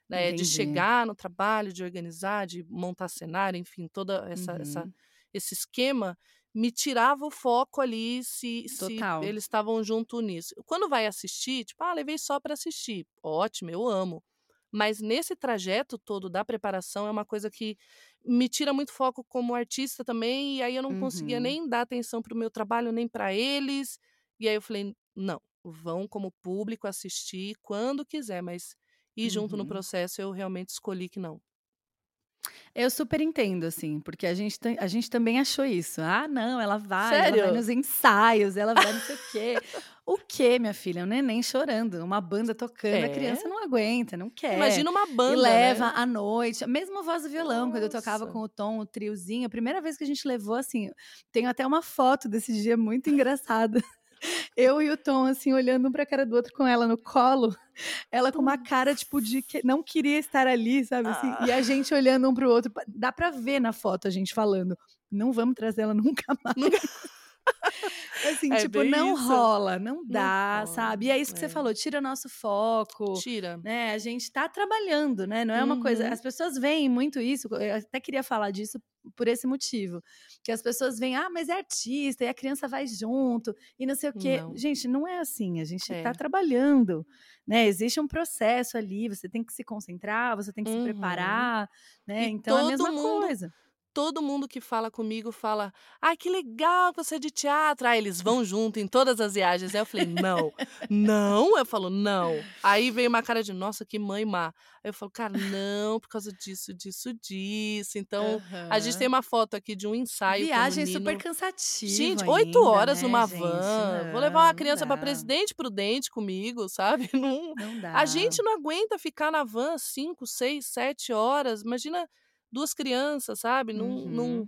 né, de chegar no trabalho, de organizar, de montar cenário, enfim, toda essa essa Uhum. esse esquema me tirava o foco ali se se eles estavam junto nisso. Quando vai assistir, tipo: "Ah, levei só para assistir", ótimo, eu amo. Mas nesse trajeto todo da preparação é uma coisa que me tira muito foco como artista também, e aí eu não conseguia Uhum. nem dar atenção para o meu trabalho, nem para eles. E aí eu falei: "Não, vão como público assistir quando quiser, mas ir junto no Uhum. processo eu realmente escolhi que não". Eu super entendo, assim, porque a gente a gente também achou isso. "Ah, não, ela vai, ela vai Sério? nos ensaios, ela vai não sei o quê". O quê, minha filha? Um neném chorando, uma banda tocando, a criança É. não aguenta, não quer. Imagina uma E banda, leva né. à noite, mesmo a voz e violão, quando eu tocava Nossa. com o Tom, o triozinho, a primeira vez que a gente levou, assim, tenho até uma foto desse dia muito engraçada. Eu e o Tom, assim, olhando um pra cara do outro com ela no colo, ela com uma cara, tipo, de que não queria estar ali, sabe, assim, Ah. e a gente olhando um para o outro, dá pra ver na foto a gente falando: "Não vamos trazer ela nunca mais". Nunca Assim, É tipo, não isso. rola, não Não dá, rola, sabe. E é isso que você é. falou, tira nosso foco, Tira. né, a gente tá trabalhando, né, não é uma coisa Uhum. as pessoas veem muito isso, eu até queria falar disso por esse motivo, que as pessoas veem: "Ah, mas é artista e a criança vai junto e não sei o quê". Não. Gente, não é assim, a gente tá É. trabalhando, né, existe um processo ali, você tem que se concentrar, você tem que se Uhum. preparar, né, E então é a mesma mundo coisa. Todo mundo que fala comigo fala: "Ai, que legal, você é de teatro". Aí eles vão junto em todas as viagens, aí eu falei: "Não, não", eu falo: "Não". Aí veio uma cara de: "Nossa, que mãe má". Aí eu falo: "Cara, não, por causa disso, disso, disso". Então, a gente tem uma foto aqui de um ensaio Viagem super menino cansativo Gente, 8 ainda, horas né, numa gente, van, vou levar uma não, não criança dá. Presidente Prudente comigo, sabe, não Não a gente dá. não aguenta ficar na van 5, 6, 7 horas, imagina 2 crianças, sabe, não Uhum.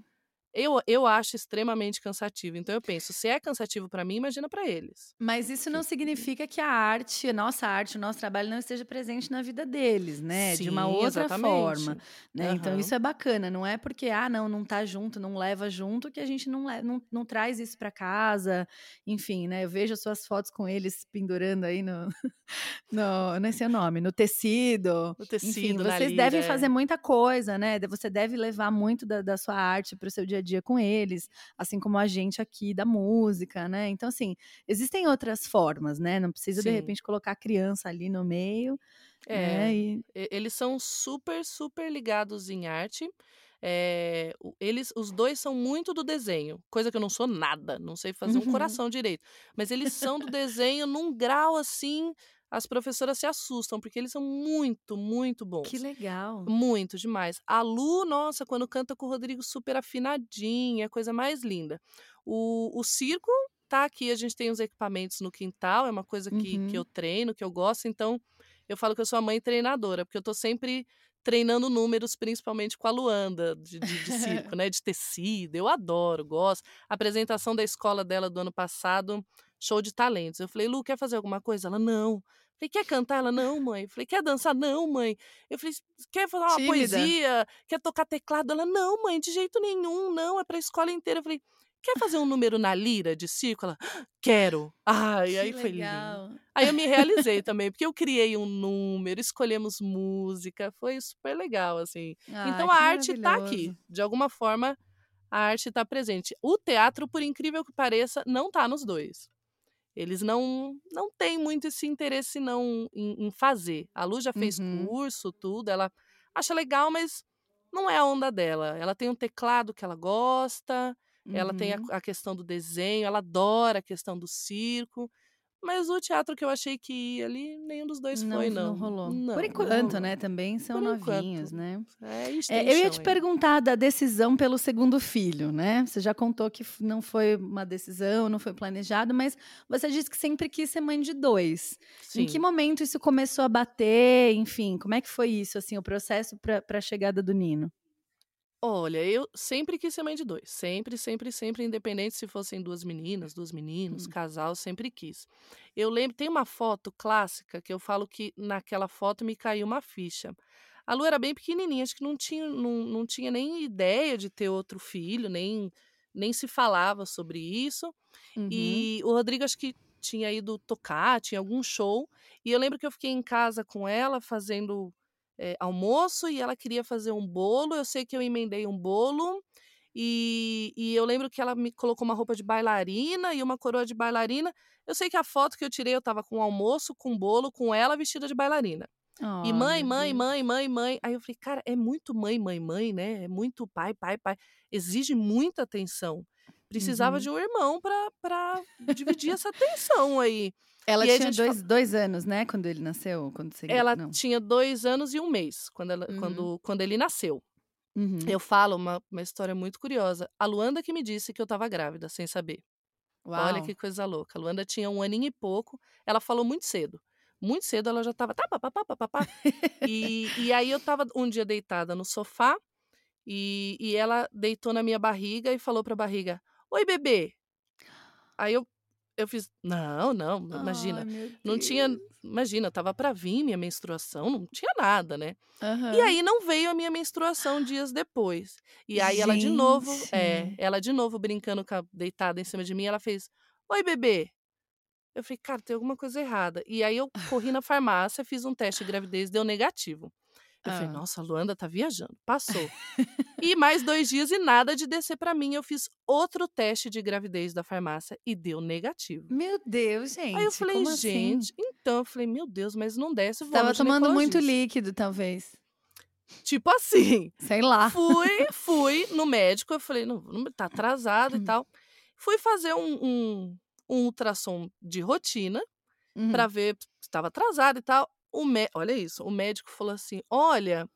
Eu eu acho extremamente cansativo, então eu penso: "Se é cansativo pra mim, imagina pra eles". Mas isso não Que significa que a arte, a nossa arte, o nosso trabalho não esteja presente na vida deles, né, de uma Sim, outra forma, exatamente. né, então Aham. isso é bacana, não é porque, ah, não, não tá junto, não leva junto, que a gente não não não traz isso pra casa, enfim, né, eu vejo as suas fotos com eles pendurando aí no no nem sei o nome, no tecido, O enfim, tecido, na vocês lira, devem fazer é. muita coisa, né, você deve levar muito da da sua arte para o seu dia a dia com eles, assim como a gente aqui da música, né, então assim, existem outras formas, né, não precisa de Sim. repente colocar a criança ali no meio, né, É, e e eles são super, super ligados em arte, o eles os 2 são muito do desenho, coisa que eu não sou nada, não sei fazer um Uhum. coração direito, mas eles são do desenho num grau, assim, as professoras se assustam, porque eles são muito, muito Que bons. legal. Muito, demais. A Lu, nossa, quando canta com o Rodrigo super afinadinha, coisa mais linda. O o circo tá aqui, a gente tem os equipamentos no quintal, é uma coisa que que eu Uhum. treino, que eu gosto, então eu falo que eu sou a mãe treinadora, porque eu tô sempre treinando números, principalmente com a Luanda, de de de circo, né, de tecido, eu adoro, gosto. A apresentação da escola dela do ano passado, show de talentos, eu falei: "Lu, quer fazer alguma coisa?", ela: "Não". Falei: "Quer cantar?", ela: "Não, mãe". Falei: "Quer dançar?", "Não, mãe". Eu falei: "Quer falar uma Tímida. poesia? Quer tocar teclado?", ela: "Não, mãe, de jeito nenhum, não, é pra escola inteira". Eu falei: "Quer fazer um número na lira de circo?", ela: "Quero". Ai, Que aí foi lindo. legal. Aí eu me realizei também, porque eu criei um número, escolhemos música, foi super legal, assim. Ai, Então a arte tá aqui, de alguma forma a arte tá presente. O teatro, por incrível que pareça, não tá nos 2. Eles não não têm muito esse interesse não em em fazer. A Lu já fez Uhum. curso, tudo, ela acha legal, mas não é a onda dela. Ela tem um teclado que ela gosta, ela tem a Uhum. a questão do desenho, ela adora a questão do circo, Mas o teatro que eu achei que ia ali, nenhum dos dois Não, foi, não. não rolou. Não, Por não enquanto, rolou. né? Também são Por novinhos, enquanto. né? É, É, eu ia te ainda. perguntar da decisão pelo segundo filho, né? Você já contou que não foi uma decisão, não foi planejado, mas você disse que sempre quis ser mãe de dois. Em que Sim. momento isso começou a bater? Enfim, como é que foi isso, assim, o processo para a chegada do Nino? Olha, eu sempre quis ser mãe de dois. Sempre, sempre, sempre, independente se fossem duas meninas, dois meninos, Hum. casal, sempre quis. Eu lembro, tem uma foto clássica que eu falo que naquela foto me caiu uma ficha. A Lu era bem pequenininha, acho que não tinha, não, não tinha nem ideia de ter outro filho, nem, nem se falava sobre isso. Uhum. E o Rodrigo acho que tinha ido tocar, tinha algum show. E eu lembro que eu fiquei em casa com ela fazendo eh, almoço e ela queria fazer um bolo. Eu sei que eu emendei um bolo. E, e eu lembro que ela me colocou uma roupa de bailarina e uma coroa de bailarina. Eu sei que a foto que eu tirei, eu tava com almoço, com bolo, com ela vestida de bailarina. E Oh, mãe, meu mãe, Deus. mãe, mãe, mãe. Aí eu falei, cara, é muito mãe, mãe, mãe, né? É muito pai, pai, pai. Exige muita atenção. Precisava Uhum. de um irmão pra dividir essa atenção aí. Ela E a tinha gente fa- dois, dois anos, né? Quando ele nasceu? Quando você... Ela Não. tinha dois anos e um mês quando, ela, Uhum. quando, quando ele nasceu. Uhum. Eu falo uma, uma história muito curiosa. A Luanda que me disse que eu tava grávida, sem saber. Olha Uau. que coisa louca. A Luanda tinha um aninho e pouco. Ela falou muito cedo. Muito cedo ela já tava. Tá, pá, pá, pá, pá, e, e aí eu tava um dia deitada no sofá e, e ela deitou na minha barriga e falou pra barriga: Oi, bebê. Aí eu, eu fiz: Não, não, imagina. Ai, Não tinha. Imagina, tava pra vir minha menstruação, não tinha nada, né? E Aham. aí não veio a minha menstruação dias depois. E aí ela de novo, é, Gente. ela de novo brincando com a, deitada em cima de mim, ela fez: "Oi, bebê". Eu falei: "Cara, tem alguma coisa errada". E aí eu corri na farmácia, fiz um teste de gravidez, deu negativo. Eu falei: Ah. "Nossa, a Luanda tá viajando". Passou. e mais dois dias e nada de descer pra mim. Eu fiz outro teste de gravidez da farmácia e deu negativo. Meu Deus, gente. Aí eu falei: assim? "Gente, então eu falei: "Meu Deus, mas não desce, vou Tava tomando muito ginecologista". líquido, talvez. Tipo assim. Sei lá. Fui, fui no médico, eu falei, não, tá atrasado e tal. Fui fazer um, um, um ultrassom de rotina Uhum. pra ver se estava atrasado e tal. O mé- Olha isso, o médico falou assim: olha,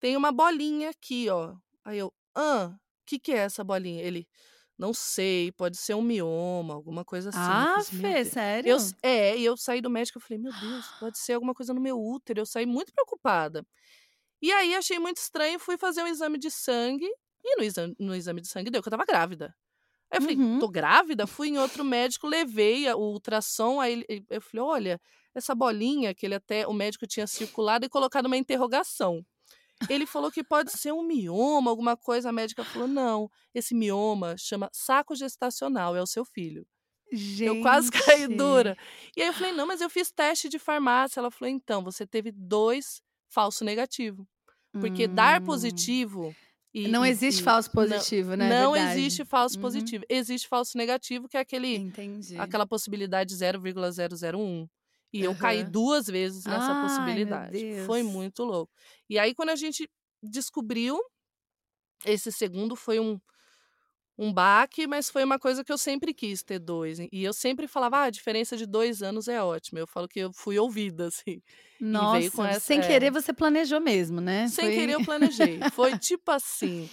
tem uma bolinha aqui, ó. Aí eu, ah, o que, que é essa bolinha? Ele, não sei, pode ser um mioma, alguma coisa assim. Ah, "Meu Fê, Deus." sério? Eu, é, e eu saí do médico, eu falei, meu Deus, pode ser alguma coisa no meu útero. Eu saí muito preocupada. E aí achei muito estranho, fui fazer um exame de sangue, e no exame, no exame de sangue deu que eu tava grávida. Aí eu falei, Uhum. tô grávida? Fui em outro médico, levei o ultrassom, aí eu falei, olha, essa bolinha que ele até, o médico tinha circulado e colocado uma interrogação. Ele falou que pode ser um mioma, alguma coisa. A médica falou: não, esse mioma chama saco gestacional, é o seu filho. Eu quase caí Gente. dura. E aí eu falei: não, mas eu fiz teste de farmácia. Ela falou: então, você teve dois falso negativo. Porque dar Hum. positivo. e- Não existe e- falso não- positivo, né? Não Verdade. existe falso Uhum. positivo. Existe falso negativo, que é aquele, Entendi. aquela possibilidade 0,001. E eu caí duas vezes nessa Ai, possibilidade. Foi muito louco. E aí, quando a gente descobriu, esse segundo foi um, um baque, mas foi uma coisa que eu sempre quis ter dois. E eu sempre falava, ah, a diferença de dois anos é ótima. Eu falo que eu fui ouvida, assim. Nossa, essa- sem é. querer você planejou mesmo, né? Sem Foi- querer eu planejei. Foi tipo assim.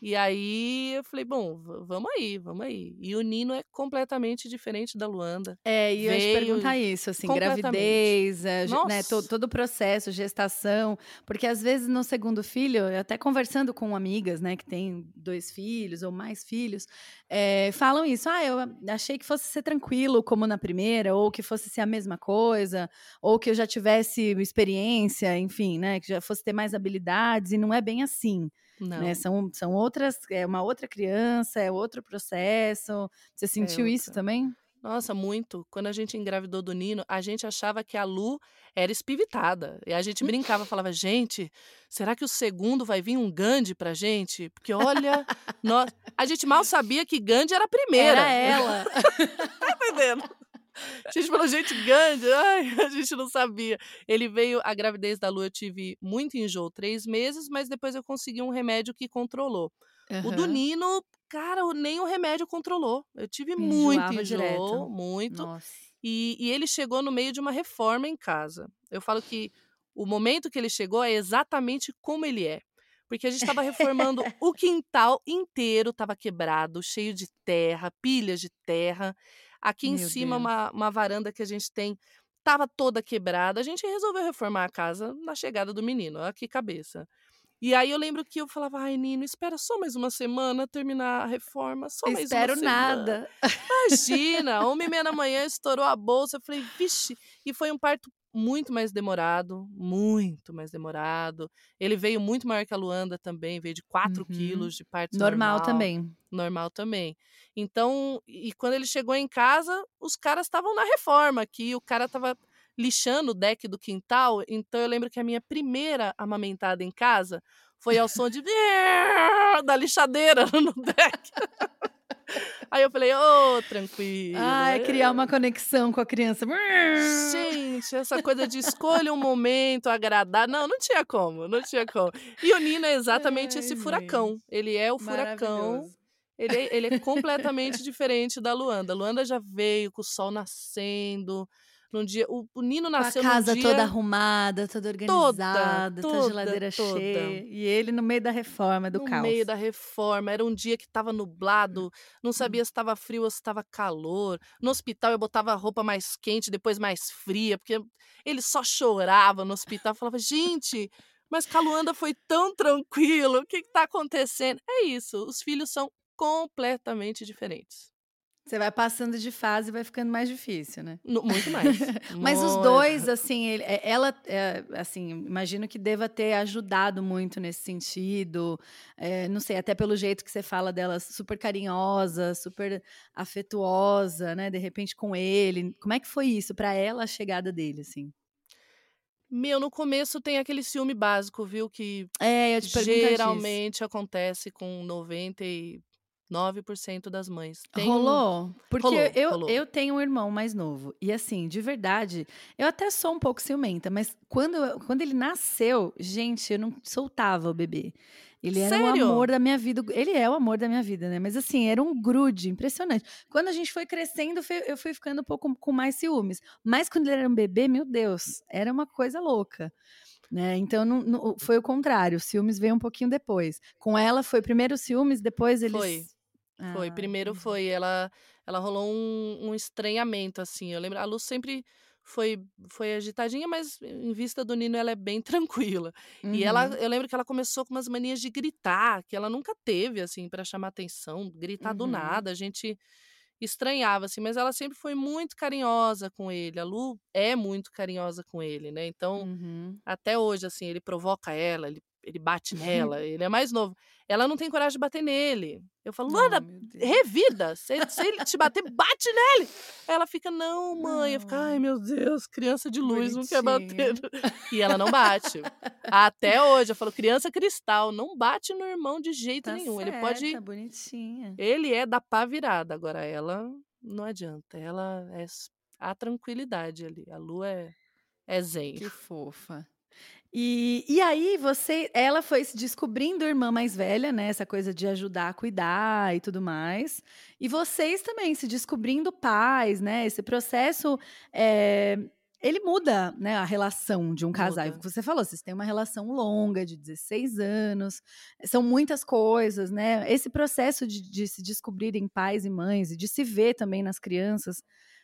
E aí eu falei, bom, vamos aí, vamos aí. E o Nino é completamente diferente da Luanda. É, e eu ia te perguntar isso, assim, gravidez, ge- né, to- Nossa. todo o processo, gestação, porque às vezes no segundo filho, até conversando com amigas, né, que têm dois filhos ou mais filhos, é, falam isso, ah, eu achei que fosse ser tranquilo como na primeira, ou que fosse ser a mesma coisa, ou que eu já tivesse experiência, enfim, né, que já fosse ter mais habilidades, e não é bem assim. Né, são, são outras, é uma outra criança, é outro processo, você sentiu isso outra. também? Nossa, muito. Quando a gente engravidou do Nino, a gente achava que a Lu era espivitada. E a gente brincava, falava, gente, será que o segundo vai vir um Gandhi pra gente? Porque olha, nós... a gente mal sabia que Gandhi era a primeira. Era ela. Tá entendendo? A gente falou, gente, Gandhi, ai, a gente não sabia. Ele veio, a gravidez da Lu, eu tive muito enjoo, três meses, mas depois eu consegui um remédio que controlou. O do. Nino, cara, nem o remédio controlou. Eu tive muito enjoo, direto. muito. E, e ele chegou no meio de uma reforma em casa. Eu falo que o momento que ele chegou é exatamente como ele é. Porque a gente estava reformando o quintal inteiro, estava quebrado, cheio de terra, pilhas de terra. Aqui em Meu cima, Deus. uma, uma varanda que a gente tem estava toda quebrada. A gente resolveu reformar a casa na chegada do menino. Olha que cabeça. E aí eu lembro que eu falava, ai, Nino, espera só mais uma semana terminar a reforma, só mais Espero uma semana. nada. Imagina, uma e meia da manhã estourou a bolsa. Eu falei, vixe. E foi um parto muito mais demorado, muito mais demorado. Ele veio muito maior que a Luanda também, veio de 4 Uhum. quilos de parto Normal, normal. também. Normal também. Então, e quando ele chegou em casa, os caras estavam na reforma aqui, o cara tava lixando o deck do quintal. Então eu lembro que a minha primeira amamentada em casa foi ao som de da lixadeira no deck. Aí eu falei, ô, tranquilo. Ah, é criar uma conexão com a criança. Gente, essa coisa de escolha um momento agradável. Não, não tinha como, não tinha como. E o Nino é exatamente Ai, esse furacão. gente. Ele é o furacão. Ele, é- ele é completamente diferente da Luanda. A Luanda já veio com o sol nascendo. Num dia, o, o Nino Com a nasceu casa dia toda arrumada, toda organizada, toda, toda, geladeira toda. cheia. E ele no meio da reforma, do no caos. meio da reforma. Era um dia que estava nublado, Hum. não sabia se estava frio ou se estava calor. No hospital eu botava a roupa mais quente, depois mais fria, porque ele só chorava no hospital. Falava, gente, mas Caluanda foi tão tranquilo, o que está acontecendo? É isso, os filhos são completamente diferentes. Você vai passando de fase e vai ficando mais difícil, né? Nu- Muito mais. Mas os dois, assim, ele- é- ela, é, assim, imagino que deva ter ajudado muito nesse sentido. É, não sei, até pelo jeito que você fala dela, super carinhosa, super afetuosa, né? De repente com ele. Como é que foi isso pra ela a chegada dele, assim? Meu, no começo tem aquele ciúme básico, viu? Que É, disso. geralmente acontece com 99% das mães. Tem um- Rolou? Porque Rolou, eu, rolou. eu tenho um irmão mais novo. E assim, de verdade, eu até sou um pouco ciumenta, mas quando, eu- quando ele nasceu, gente, eu não soltava o bebê. Ele era Sério? o amor da minha vida. Ele é o amor da minha vida, né? Mas assim, era um grude impressionante. Quando a gente foi crescendo, eu fui ficando um pouco com mais ciúmes. Mas quando ele era um bebê, meu Deus, era uma coisa louca. Né? Então não- não- foi o contrário, o ciúmes veio um pouquinho depois. Com ela foi primeiro o ciúmes, depois eles. Foi. Foi, Ah, primeiro entendi. foi, ela, ela rolou um, um estranhamento, assim, eu lembro, a Lu sempre foi, foi agitadinha, mas em vista do Nino ela é bem tranquila, e ela, Uhum. eu lembro que ela começou com umas manias de gritar, que ela nunca teve, assim, para chamar atenção, gritar do Uhum. nada, a gente estranhava, assim, mas ela sempre foi muito carinhosa com ele, a Lu é muito carinhosa com ele, né, então Uhum. até hoje, assim, ele provoca ela, ele, ele bate nela, ele é mais novo. Ela não tem coragem de bater nele. Eu falo, Luana, Oh, revida. Se, se ele te bater, bate nele. Ela fica, não, mãe. Eu fico, ai, meu Deus, criança de luz, não quer bater. E ela não bate. Até hoje, eu falo, criança cristal, não bate no irmão de jeito Tá nenhum. Ele certa, pode. bonitinha. Ele é da pá virada. Agora, ela não adianta. Ela é a tranquilidade ali. A Lu é, é zen. Que fofa. E, e aí você, ela foi se descobrindo irmã mais velha, né? Essa coisa de ajudar a cuidar e tudo mais. E vocês também se descobrindo pais, né? Esse processo, é, ele muda, né? A relação de um casal. Muda. Você falou, vocês têm uma relação longa de 16 anos. São muitas coisas, né? Esse processo de, de se descobrirem pais e mães e de se ver também nas crianças.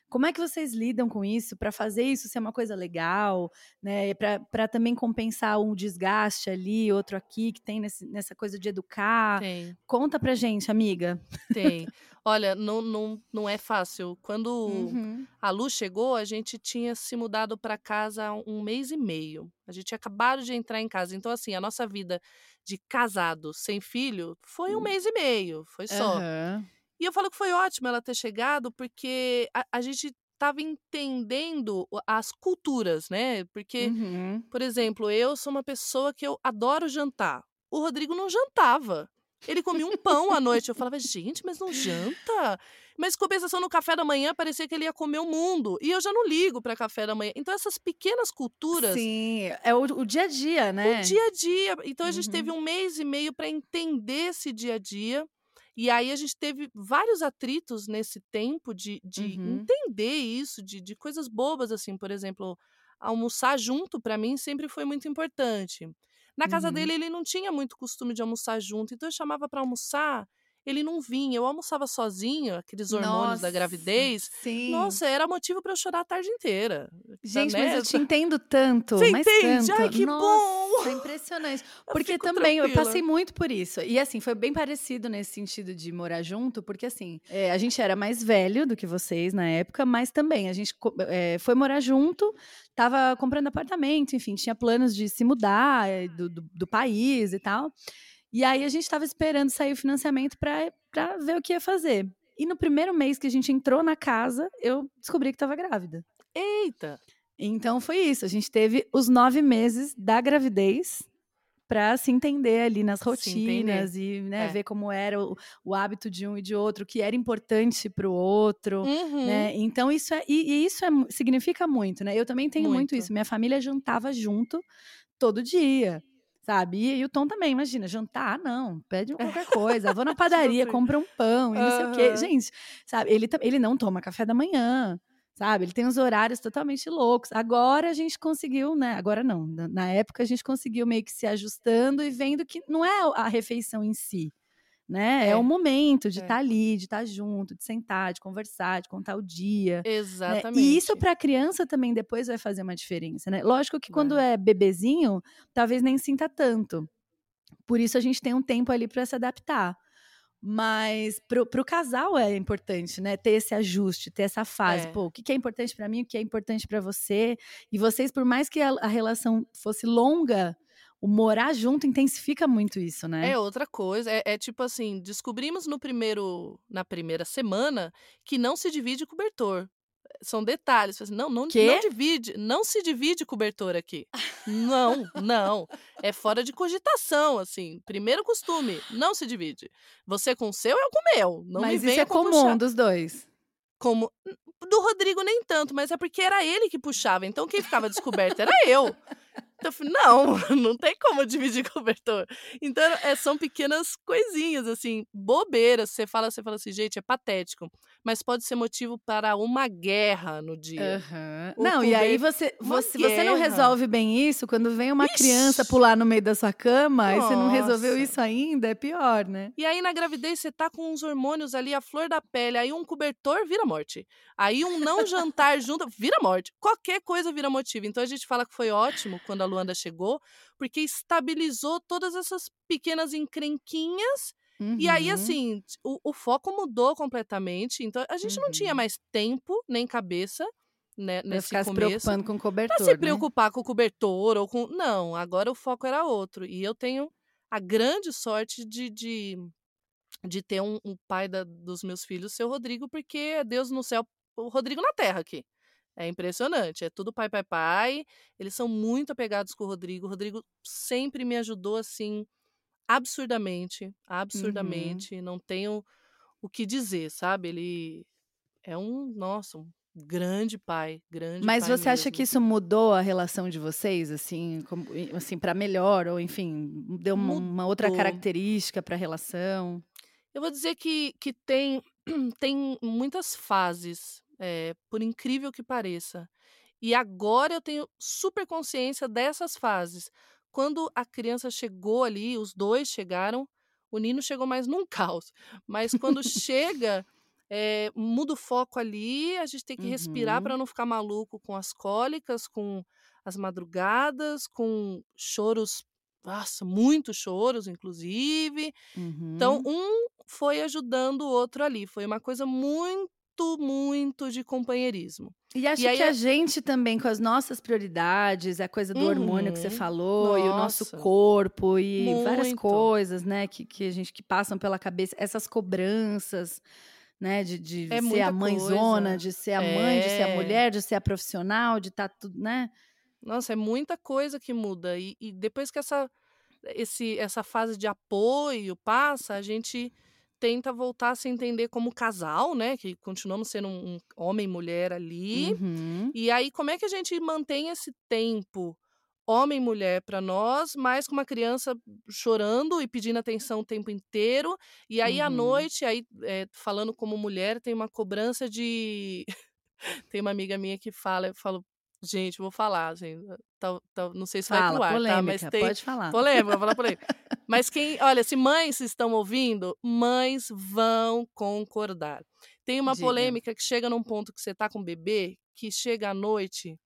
Como é que vocês lidam com isso para fazer isso ser uma coisa legal, né? Para também compensar um desgaste ali, outro aqui que tem nesse- nessa coisa de educar. Tem. Conta pra gente, amiga. Tem. Olha, não, não, não é fácil. Quando Uhum. a Lu chegou, a gente tinha se mudado para casa há um mês e meio. A gente tinha acabado de entrar em casa. Então, assim, a nossa vida de casado sem filho foi um Hum. mês e meio. Foi só. Aham. E eu falo que foi ótimo ela ter chegado, porque a, a gente estava entendendo as culturas, né? Porque, Uhum. por exemplo, eu sou uma pessoa que eu adoro jantar. O Rodrigo não jantava. Ele comia um pão à noite. Eu falava, gente, mas não janta? Mas compensação no café da manhã parecia que ele ia comer o mundo. E eu já não ligo para café da manhã. Então, essas pequenas culturas Sim, é o, o dia a dia, né? o dia a dia. Então a gente teve Uhum. um mês e meio para entender esse dia a dia. E aí a gente teve vários atritos nesse tempo de, de Uhum. entender isso, de, de coisas bobas, assim, por exemplo, almoçar junto pra mim sempre foi muito importante. Na casa Uhum. dele, ele não tinha muito costume de almoçar junto, então eu chamava pra almoçar, ele não vinha. Eu almoçava sozinha, aqueles hormônios da Nossa, gravidez. Sim. Nossa, era motivo pra eu chorar a tarde inteira. Gente, né? mas eu te entendo tanto, Você mas entende? tanto. Ai, que Nossa, bom! é impressionante. Eu Porque também eu tranquila. passei muito por isso. E assim, foi bem parecido nesse sentido de morar junto, porque assim, é, a gente era mais velho do que vocês na época, mas também a gente é, foi morar junto, tava comprando apartamento, enfim, tinha planos de se mudar é, do, do- do país e tal. E aí a gente estava esperando sair o financiamento para ver o que ia fazer. E no primeiro mês que a gente entrou na casa, eu descobri que estava grávida. Eita! Então foi isso. A gente teve os nove meses da gravidez para se entender ali nas rotinas e né, É. ver como era o, o hábito de um e de outro, o que era importante para o outro. Uhum. Né? Então isso é e, e isso é significa muito, né? Eu também tenho muito. Muito. isso. Minha família jantava junto todo dia, sabe? E, e o Tom também, imagina, jantar, ah, não, pede qualquer coisa, vou na padaria, assim. compra um pão e não sei o quê. Gente, sabe? Ele ele não toma café da manhã. Sabe, ele tem uns horários totalmente loucos. Agora a gente conseguiu, né? Agora não. Na, na época a gente conseguiu meio que se ajustando e vendo que não é a refeição em si, né? É, É, o momento de é. estar ali, de estar junto, de sentar, de conversar, de contar o dia. né? Exatamente. E isso para a criança também depois vai fazer uma diferença, né? Lógico que quando Vai. é bebezinho, talvez nem sinta tanto. Por isso a gente tem um tempo ali para se adaptar. Mas pro, pro casal é importante, né? Ter esse ajuste, ter essa fase. É. Pô, o que que é importante para mim, o que é importante para você. E vocês, por mais que a, a relação fosse longa, o morar junto intensifica muito isso, né? É outra coisa. É, é tipo assim, descobrimos no primeiro, na primeira semana que não se divide cobertor. São detalhes. Assim, não, não, Quê? não divide, não se divide cobertor aqui. Não, não. É fora de cogitação, assim. Primeiro costume, não se divide. Você com o seu, eu com o meu. Não me Mas isso venha é com comum puxar. dos dois. Como do Rodrigo nem tanto, mas é porque era ele que puxava. Então quem ficava descoberto era eu. Eu falei, não, não tem como dividir cobertor. Então é, são pequenas coisinhas, assim, bobeiras. Você fala, você fala assim, gente, é patético. Mas pode ser motivo para uma guerra no dia. O Não, e aí você, você, você não resolve bem isso quando vem uma criança Ixi! pular no meio da sua cama e você não resolveu Nossa. isso ainda, é pior, né? E aí, na gravidez, você tá com uns hormônios ali, a flor da pele. Aí, um cobertor vira morte. Aí, um não jantar junto vira morte. Qualquer coisa vira motivo. Então, a gente fala que foi ótimo quando a Luanda chegou, porque estabilizou todas essas pequenas encrenquinhas. E aí, Uhum. assim, o, o foco mudou completamente. Então, a gente não tinha Uhum. mais tempo nem cabeça né, Pra nesse ficar se começo. preocupando com o cobertor, Pra se né? preocupar com o cobertor ou com. Não, agora o foco era outro. E eu tenho a grande sorte de, de, de ter um, um pai da- dos meus filhos, seu Rodrigo, porque é Deus no céu, o Rodrigo na terra aqui. É impressionante, é tudo pai, pai, pai. Eles são muito apegados com o Rodrigo. O Rodrigo sempre me ajudou assim, absurdamente, Uhum. absurdamente. Não tenho o que dizer, sabe? Ele é um, nossa, um grande pai, grande Mas pai você acha mesmo. que isso mudou a relação de vocês, assim, como, assim para melhor ou enfim, deu uma, uma outra característica para a relação? Eu vou dizer que, que tem, tem muitas fases, é, por incrível que pareça. E agora eu tenho super consciência dessas fases. Quando a criança chegou ali, os dois chegaram, o Nino chegou mais num caos. Mas quando chega, é, muda o foco ali, a gente tem que respirar Uhum. para não ficar maluco com as cólicas, com as madrugadas, com choros, nossa, muitos choros, inclusive. Então, Uhum. um foi ajudando o outro ali. Foi uma coisa muito, muito de companheirismo. E acho E aí que a- gente também, com as nossas prioridades, a coisa do hormônio que você Uhum. falou, e o nosso Nossa. corpo, e várias Muito. coisas, né, que, que a gente que passam pela cabeça, essas cobranças, né, de, de É ser a mãezona, coisa. de ser a mãe, de ser a É. mulher, de ser a profissional, de estar tudo, né? Nossa, é muita coisa que muda. E, e depois que essa, esse, essa fase de apoio passa, a gente tenta voltar a se entender como casal, né? Que continuamos sendo um, um homem e mulher ali. Uhum. E aí, como é que a gente mantém esse tempo homem e mulher para nós, mas com uma criança chorando e pedindo atenção o tempo inteiro. E aí à Uhum. noite, aí eh, falando como mulher, tem uma cobrança de tem uma amiga minha que fala, eu falo, gente, vou falar, gente, tal- tal- não sei se vai Fala, pro ar, tá? Mas polêmica, tem pode falar. polêmica, vou falar polêmica. Mas quem, olha, se mães estão ouvindo, mães vão concordar. Tem uma Diga. polêmica que chega num ponto que você tá com o bebê, que chega à noite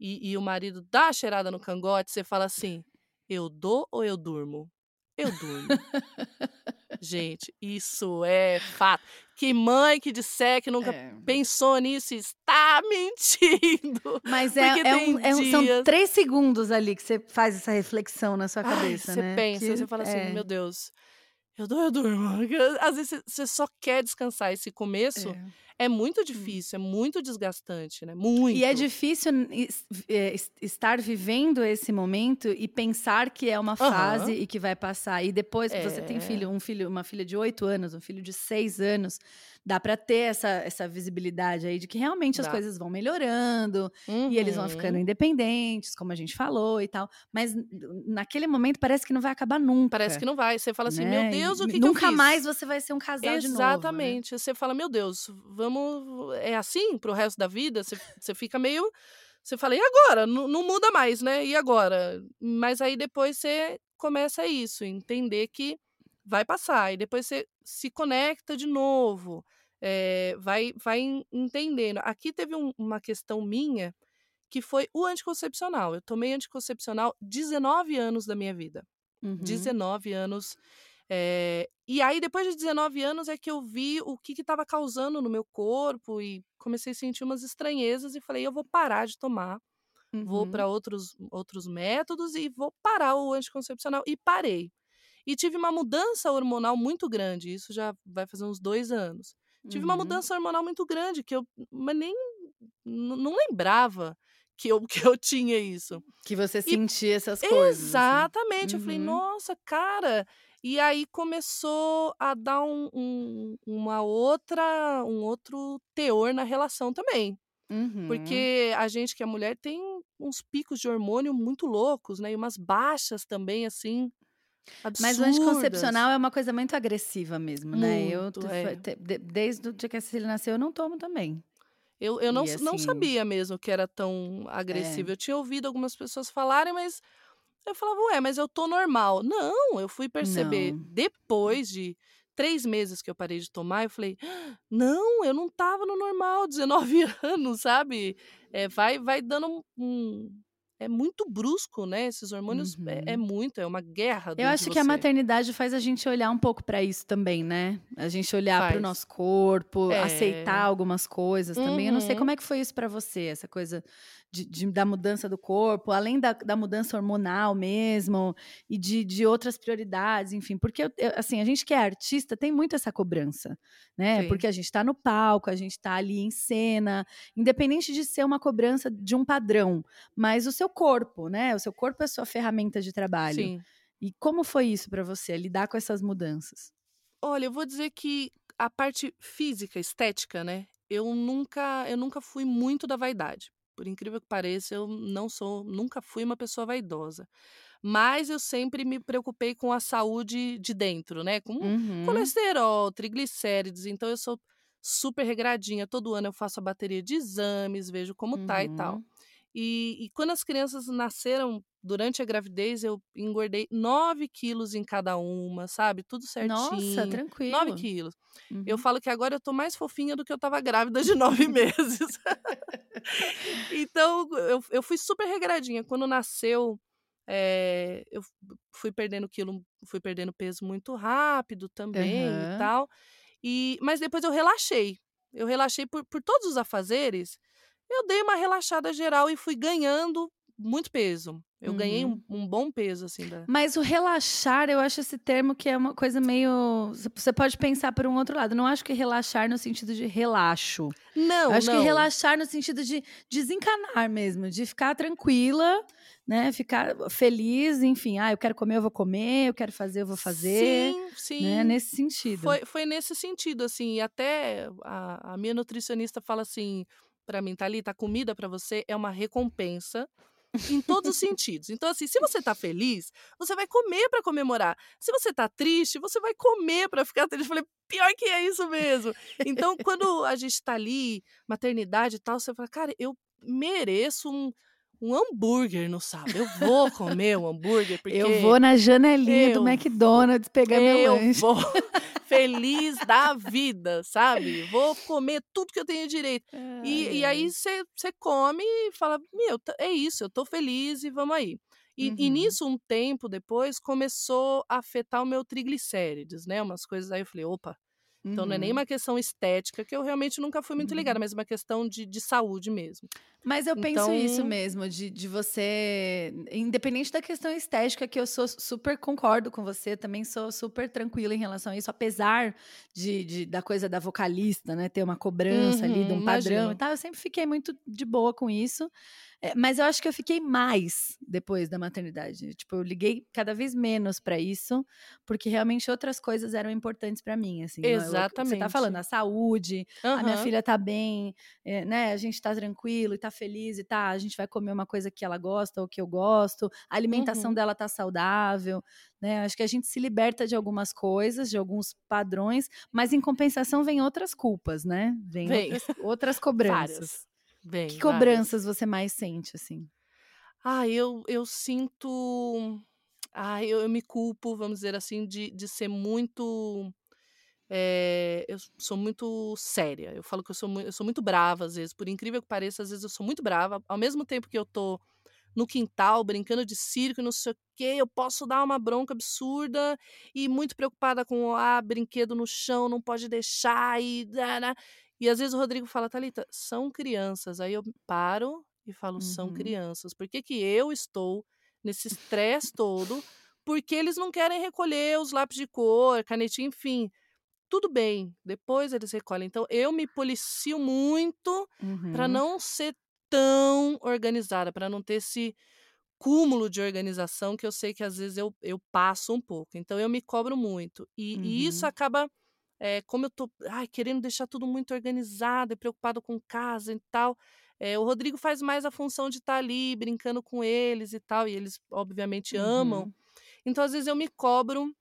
e, e o marido dá a cheirada no cangote, você fala assim: eu dou ou eu durmo? Eu durmo. Gente, isso é fato. Que mãe que disser que nunca É. pensou nisso está mentindo. Mas é, é um- é um- são três segundos ali que você faz essa reflexão na sua Ai, cabeça, você né? pensa, Que- você fala assim, é, meu Deus, eu dou, eu durmo. Às vezes você- você só quer descansar. Esse começo é. é, muito difícil, é muito desgastante, né? Muito. E é difícil é, es- estar vivendo esse momento e pensar que é uma fase e que vai passar. E depois que você tem É. filho, um filho, uma filha de oito anos, um filho de seis anos, dá para ter essa, essa visibilidade aí de que realmente as Dá. coisas vão melhorando e eles vão Uhum. ficando independentes, como a gente falou e tal. Mas naquele momento parece que não vai acabar nunca. Parece que não vai. Você fala assim, né? meu Deus, o que, que nunca fiz? mais você vai ser um casal de novo. né? Exatamente. Você fala, meu Deus, vamos. É assim pro resto da vida? Você, fica meio. Você fala, e agora? Não, não muda mais, né? E agora? Mas aí depois você começa isso, entender que vai passar. E depois você se conecta de novo. é, vai, vai en- entendendo. Aqui teve um- uma questão minha que foi o anticoncepcional. Eu tomei anticoncepcional 19 anos da minha vida. Uhum. 19 anos. Eh, e aí, depois de 19 anos, é que eu vi o que estava causando no meu corpo e comecei a sentir umas estranhezas e falei, eu vou parar de tomar, vou Uhum. para outros, outros métodos e vou parar o anticoncepcional. E parei. E tive uma mudança hormonal muito grande, isso já vai fazer uns dois anos. Tive uma Uhum. mudança hormonal muito grande, que eu mas nem não lembrava que eu, que eu tinha isso. Que você sentia essas coisas. assim. Exatamente. Eu falei, Uhum. nossa, cara. E aí começou a dar um, um- uma outra, um outro teor na relação também. Uhum. Porque a gente que é mulher tem uns picos de hormônio muito loucos, né? E umas baixas também, assim, Mas o absurdas. anticoncepcional é uma coisa muito agressiva mesmo, né? Eu, Muito, é. desde o dia que a Cecília nasceu, eu não tomo também. Eu, eu não, s- não assim- sabia mesmo que era tão agressivo. Eu tinha ouvido algumas pessoas falarem, mas eu falava, ué, mas eu tô normal. Não, eu fui perceber Não. depois de três meses que eu parei de tomar, eu falei, "Ah, não, eu não tava no normal, 19 anos, sabe? É, vai, vai dando um, um- É muito brusco, né? Esses hormônios é, é Uhum. muito, é uma guerra. Eu acho que a você. maternidade faz a gente olhar um pouco pra isso também, né? A gente olhar para o nosso corpo, É. aceitar algumas coisas também. Eu não sei Uhum. como é que foi isso pra você, essa coisa de, de- da mudança do corpo, além da, da mudança hormonal mesmo, e de, de outras prioridades, enfim. Porque, eu- assim, a gente que é artista tem muito essa cobrança, né? Sim. Porque a gente tá no palco, a gente tá ali em cena, independente de ser uma cobrança de um padrão, mas o seu corpo, né? O seu corpo é a sua ferramenta de trabalho. Sim. E como foi isso pra você, lidar com essas mudanças? Olha, eu vou dizer que a parte física, estética, né? Eu nunca, eu nunca fui muito da vaidade. Por incrível que pareça, eu não sou, nunca fui uma pessoa vaidosa. Mas eu sempre me preocupei com a saúde de dentro, né? Com Uhum. colesterol, triglicérides. Então eu sou super regradinha. Todo ano eu faço a bateria de exames, vejo como tá e tal. Uhum. E, e quando as crianças nasceram durante a gravidez, eu engordei 9 quilos em cada uma, sabe? Tudo certinho. Nossa, tranquilo. 9 quilos. Eu Uhum. falo que agora eu tô mais fofinha do que eu tava grávida de nove meses. então, eu, eu fui super regradinha. Quando nasceu, eh, eu fui perdendo quilo, fui perdendo peso muito rápido também Aham. e tal. E, mas depois eu relaxei. Eu relaxei por, por todos os afazeres. Eu dei uma relaxada geral e fui ganhando muito peso. Eu ganhei um, Uhum. um bom peso, assim. Da... Mas o relaxar, eu acho esse termo que é uma coisa meio. Você pode pensar por um outro lado. Não acho que relaxar no sentido de relaxo. Não, eu acho não. que relaxar no sentido de desencanar mesmo, de ficar tranquila, né? Ficar feliz, enfim. Ah, eu quero comer, eu vou comer, eu quero fazer, eu vou fazer. Sim, sim. Né? Nesse sentido. Foi, foi nesse sentido, assim, e até a, a minha nutricionista fala assim pra mim, Thalita, a comida pra você é uma recompensa em todos os sentidos. Então, assim, se você tá feliz, você vai comer para comemorar. Se você tá triste, você vai comer para ficar triste. Eu falei, pior que é isso mesmo. Então, quando a gente tá ali, maternidade e tal, você fala, cara, eu mereço um um hambúrguer no sábado. Eu vou comer um hambúrguer porque eu vou na janelinha do McDonald's pegar meu lanche. Eu vou feliz da vida, sabe? Vou comer tudo que eu tenho direito. E, e, aí você come e fala, meu, é isso, eu tô feliz e vamos aí. E, uhum. e, nisso, um tempo depois, começou a afetar o meu triglicérides, né? Umas coisas aí eu falei, opa, então uhum. não é nem uhum. uma questão estética, que eu realmente nunca fui muito ligada, uhum. mas uma questão de, de saúde mesmo. Mas eu penso então... isso mesmo, de, de você, independente da questão estética, que eu sou super concordo com você, também sou super tranquila em relação a isso, apesar de, de da coisa da vocalista, né? Ter uma cobrança uhum, ali de um padrão imagino. e tal, eu sempre fiquei muito de boa com isso. É, mas eu acho que eu fiquei mais depois da maternidade. Tipo, eu liguei cada vez menos para isso, porque realmente outras coisas eram importantes para mim, assim. Exatamente. Você tá falando a saúde, uhum. a minha filha tá bem, é, né? A gente tá tranquilo e tá feliz e tá, a gente vai comer uma coisa que ela gosta ou que eu gosto, a alimentação uhum. dela tá saudável, né? Acho que a gente se liberta de algumas coisas, de alguns padrões, mas em compensação vem outras culpas, né? Vem, vem. Outras, outras cobranças. Várias. Bem, que cobranças várias. você mais sente, assim? Ah, eu, eu sinto. Ah, eu, eu me culpo, vamos dizer assim, de, de ser muito. É, eu sou muito séria. Eu falo que eu sou, eu sou muito brava, às vezes. Por incrível que pareça, às vezes eu sou muito brava. Ao mesmo tempo que eu tô no quintal, brincando de circo, não sei o quê, eu posso dar uma bronca absurda e muito preocupada com ah, brinquedo no chão, não pode deixar e. E às vezes o Rodrigo fala, Thalita, são crianças. Aí eu paro e falo, uhum. são crianças. Por que, que eu estou nesse estresse todo? Porque eles não querem recolher os lápis de cor, canetinha, enfim. Tudo bem, depois eles recolhem. Então eu me policio muito uhum. para não ser tão organizada, para não ter esse cúmulo de organização que eu sei que às vezes eu, eu passo um pouco. Então eu me cobro muito. E, uhum. e isso acaba é, como eu tô ai, querendo deixar tudo muito organizado e preocupado com casa e tal. É, o Rodrigo faz mais a função de estar tá ali brincando com eles e tal, e eles obviamente uhum. amam. Então, às vezes, eu me cobro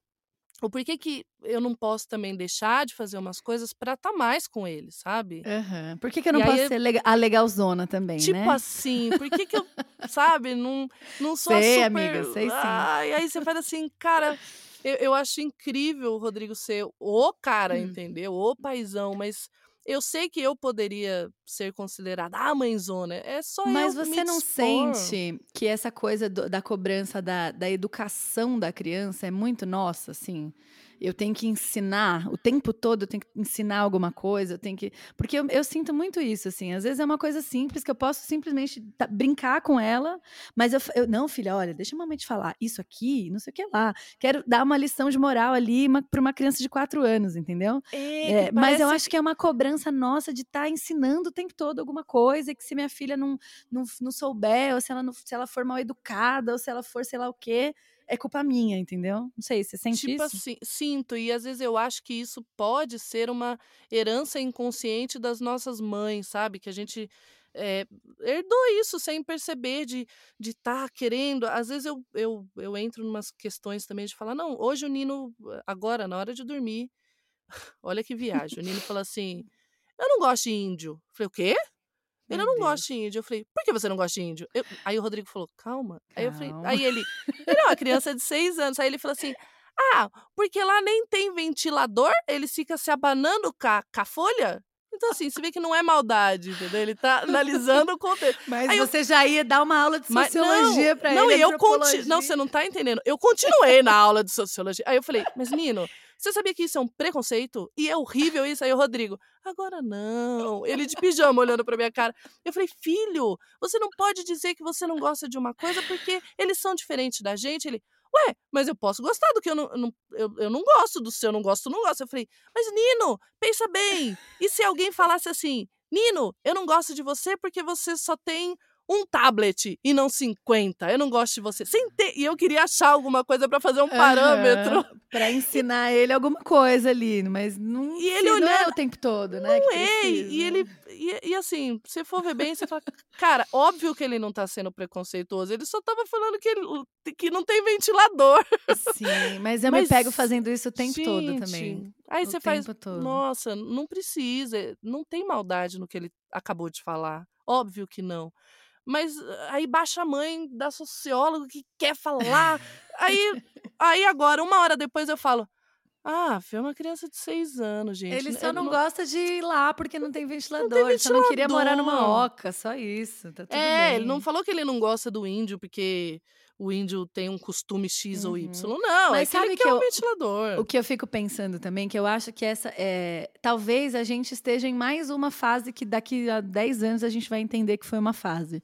o porquê que eu não posso também deixar de fazer umas coisas para estar tá mais com eles, sabe? Uhum. Por que, que eu não e posso aí, ser lega a legalzona também, tipo né? Tipo assim, por que, que eu, sabe, não, não sou sei, super... amiga, sei sim. Ah, e aí você faz assim, cara, eu, eu acho incrível o Rodrigo ser o cara, hum. entendeu? O paizão, mas eu sei que eu poderia ser considerada a mãezona. É só Mas eu você não sente que essa coisa do, da cobrança da, da educação da criança é muito nossa, assim? Eu tenho que ensinar o tempo todo, eu tenho que ensinar alguma coisa, eu tenho que. Porque eu, eu sinto muito isso, assim. Às vezes é uma coisa simples que eu posso simplesmente brincar com ela, mas eu, eu não, filha, olha, deixa a mamãe te falar, isso aqui, não sei o que lá. Quero dar uma lição de moral ali para uma criança de quatro anos, entendeu? É, é, mas eu acho que é uma cobrança nossa de estar tá ensinando o tempo todo alguma coisa, e que se minha filha não, não, não souber, ou se ela, não, se ela for mal educada, ou se ela for sei lá o quê é culpa minha, entendeu? Não sei, você sente tipo isso? Assim, sinto, e às vezes eu acho que isso pode ser uma herança inconsciente das nossas mães, sabe? Que a gente é, herdou isso sem perceber, de estar de tá querendo. Às vezes eu, eu, eu entro em umas questões também de falar, não, hoje o Nino, agora, na hora de dormir, olha que viagem, o Nino fala assim, eu não gosto de índio. Eu falei, o quê? Ele, eu não gosto de índio. Eu falei, por que você não gosta de índio? Eu, aí o Rodrigo falou, calma. calma. Aí eu falei, aí ele, ele é uma criança de seis anos. Aí ele falou assim, ah, porque lá nem tem ventilador, ele fica se abanando com a, com a folha. Então, assim, você vê que não é maldade, entendeu? Ele tá analisando o contexto. Mas Aí você eu... já ia dar uma aula de sociologia para ele. Não, e eu continuei. Não, você não tá entendendo. Eu continuei na aula de sociologia. Aí eu falei, mas Nino, você sabia que isso é um preconceito? E é horrível isso? Aí o Rodrigo, agora não. Ele de pijama olhando pra minha cara. Eu falei, filho, você não pode dizer que você não gosta de uma coisa porque eles são diferentes da gente. Ele, ué, mas eu posso gostar do que eu não, não eu, eu não gosto, do seu não gosto, não gosto. Eu falei, mas Nino, pensa bem. E se alguém falasse assim, Nino, eu não gosto de você porque você só tem um tablet e não 50. Eu não gosto de você. Sem ter... E eu queria achar alguma coisa para fazer um parâmetro. Uhum, para ensinar ele alguma coisa ali, mas não, e ele olhando, não é o tempo todo, né? Não é. E ele. E, e, assim, se for ver bem, você fala, cara, óbvio que ele não tá sendo preconceituoso. Ele só tava falando que, ele, que não tem ventilador. Sim, mas eu mas, me pego fazendo isso o tempo gente, todo também. Aí você faz. Todo. Nossa, não precisa. Não tem maldade no que ele acabou de falar. Óbvio que não. Mas ah, aí baixa a mãe da socióloga que quer falar. aí, aí agora, uma hora depois, eu falo. Ah, foi uma criança de seis anos, gente. Ele só não, não, gosta de ir lá porque não tem ventilador. Não tem ventilador. Ele só não queria morar numa oca, só isso. Tá é, bem. ele não falou que ele não gosta do índio porque o índio tem um costume X uhum. ou Y. Uhum. Não, Mas é sabe que, que é um ventilador. O que eu fico pensando também, que eu acho que essa é. Talvez a gente esteja em mais uma fase que daqui a 10 anos a gente vai entender que foi uma fase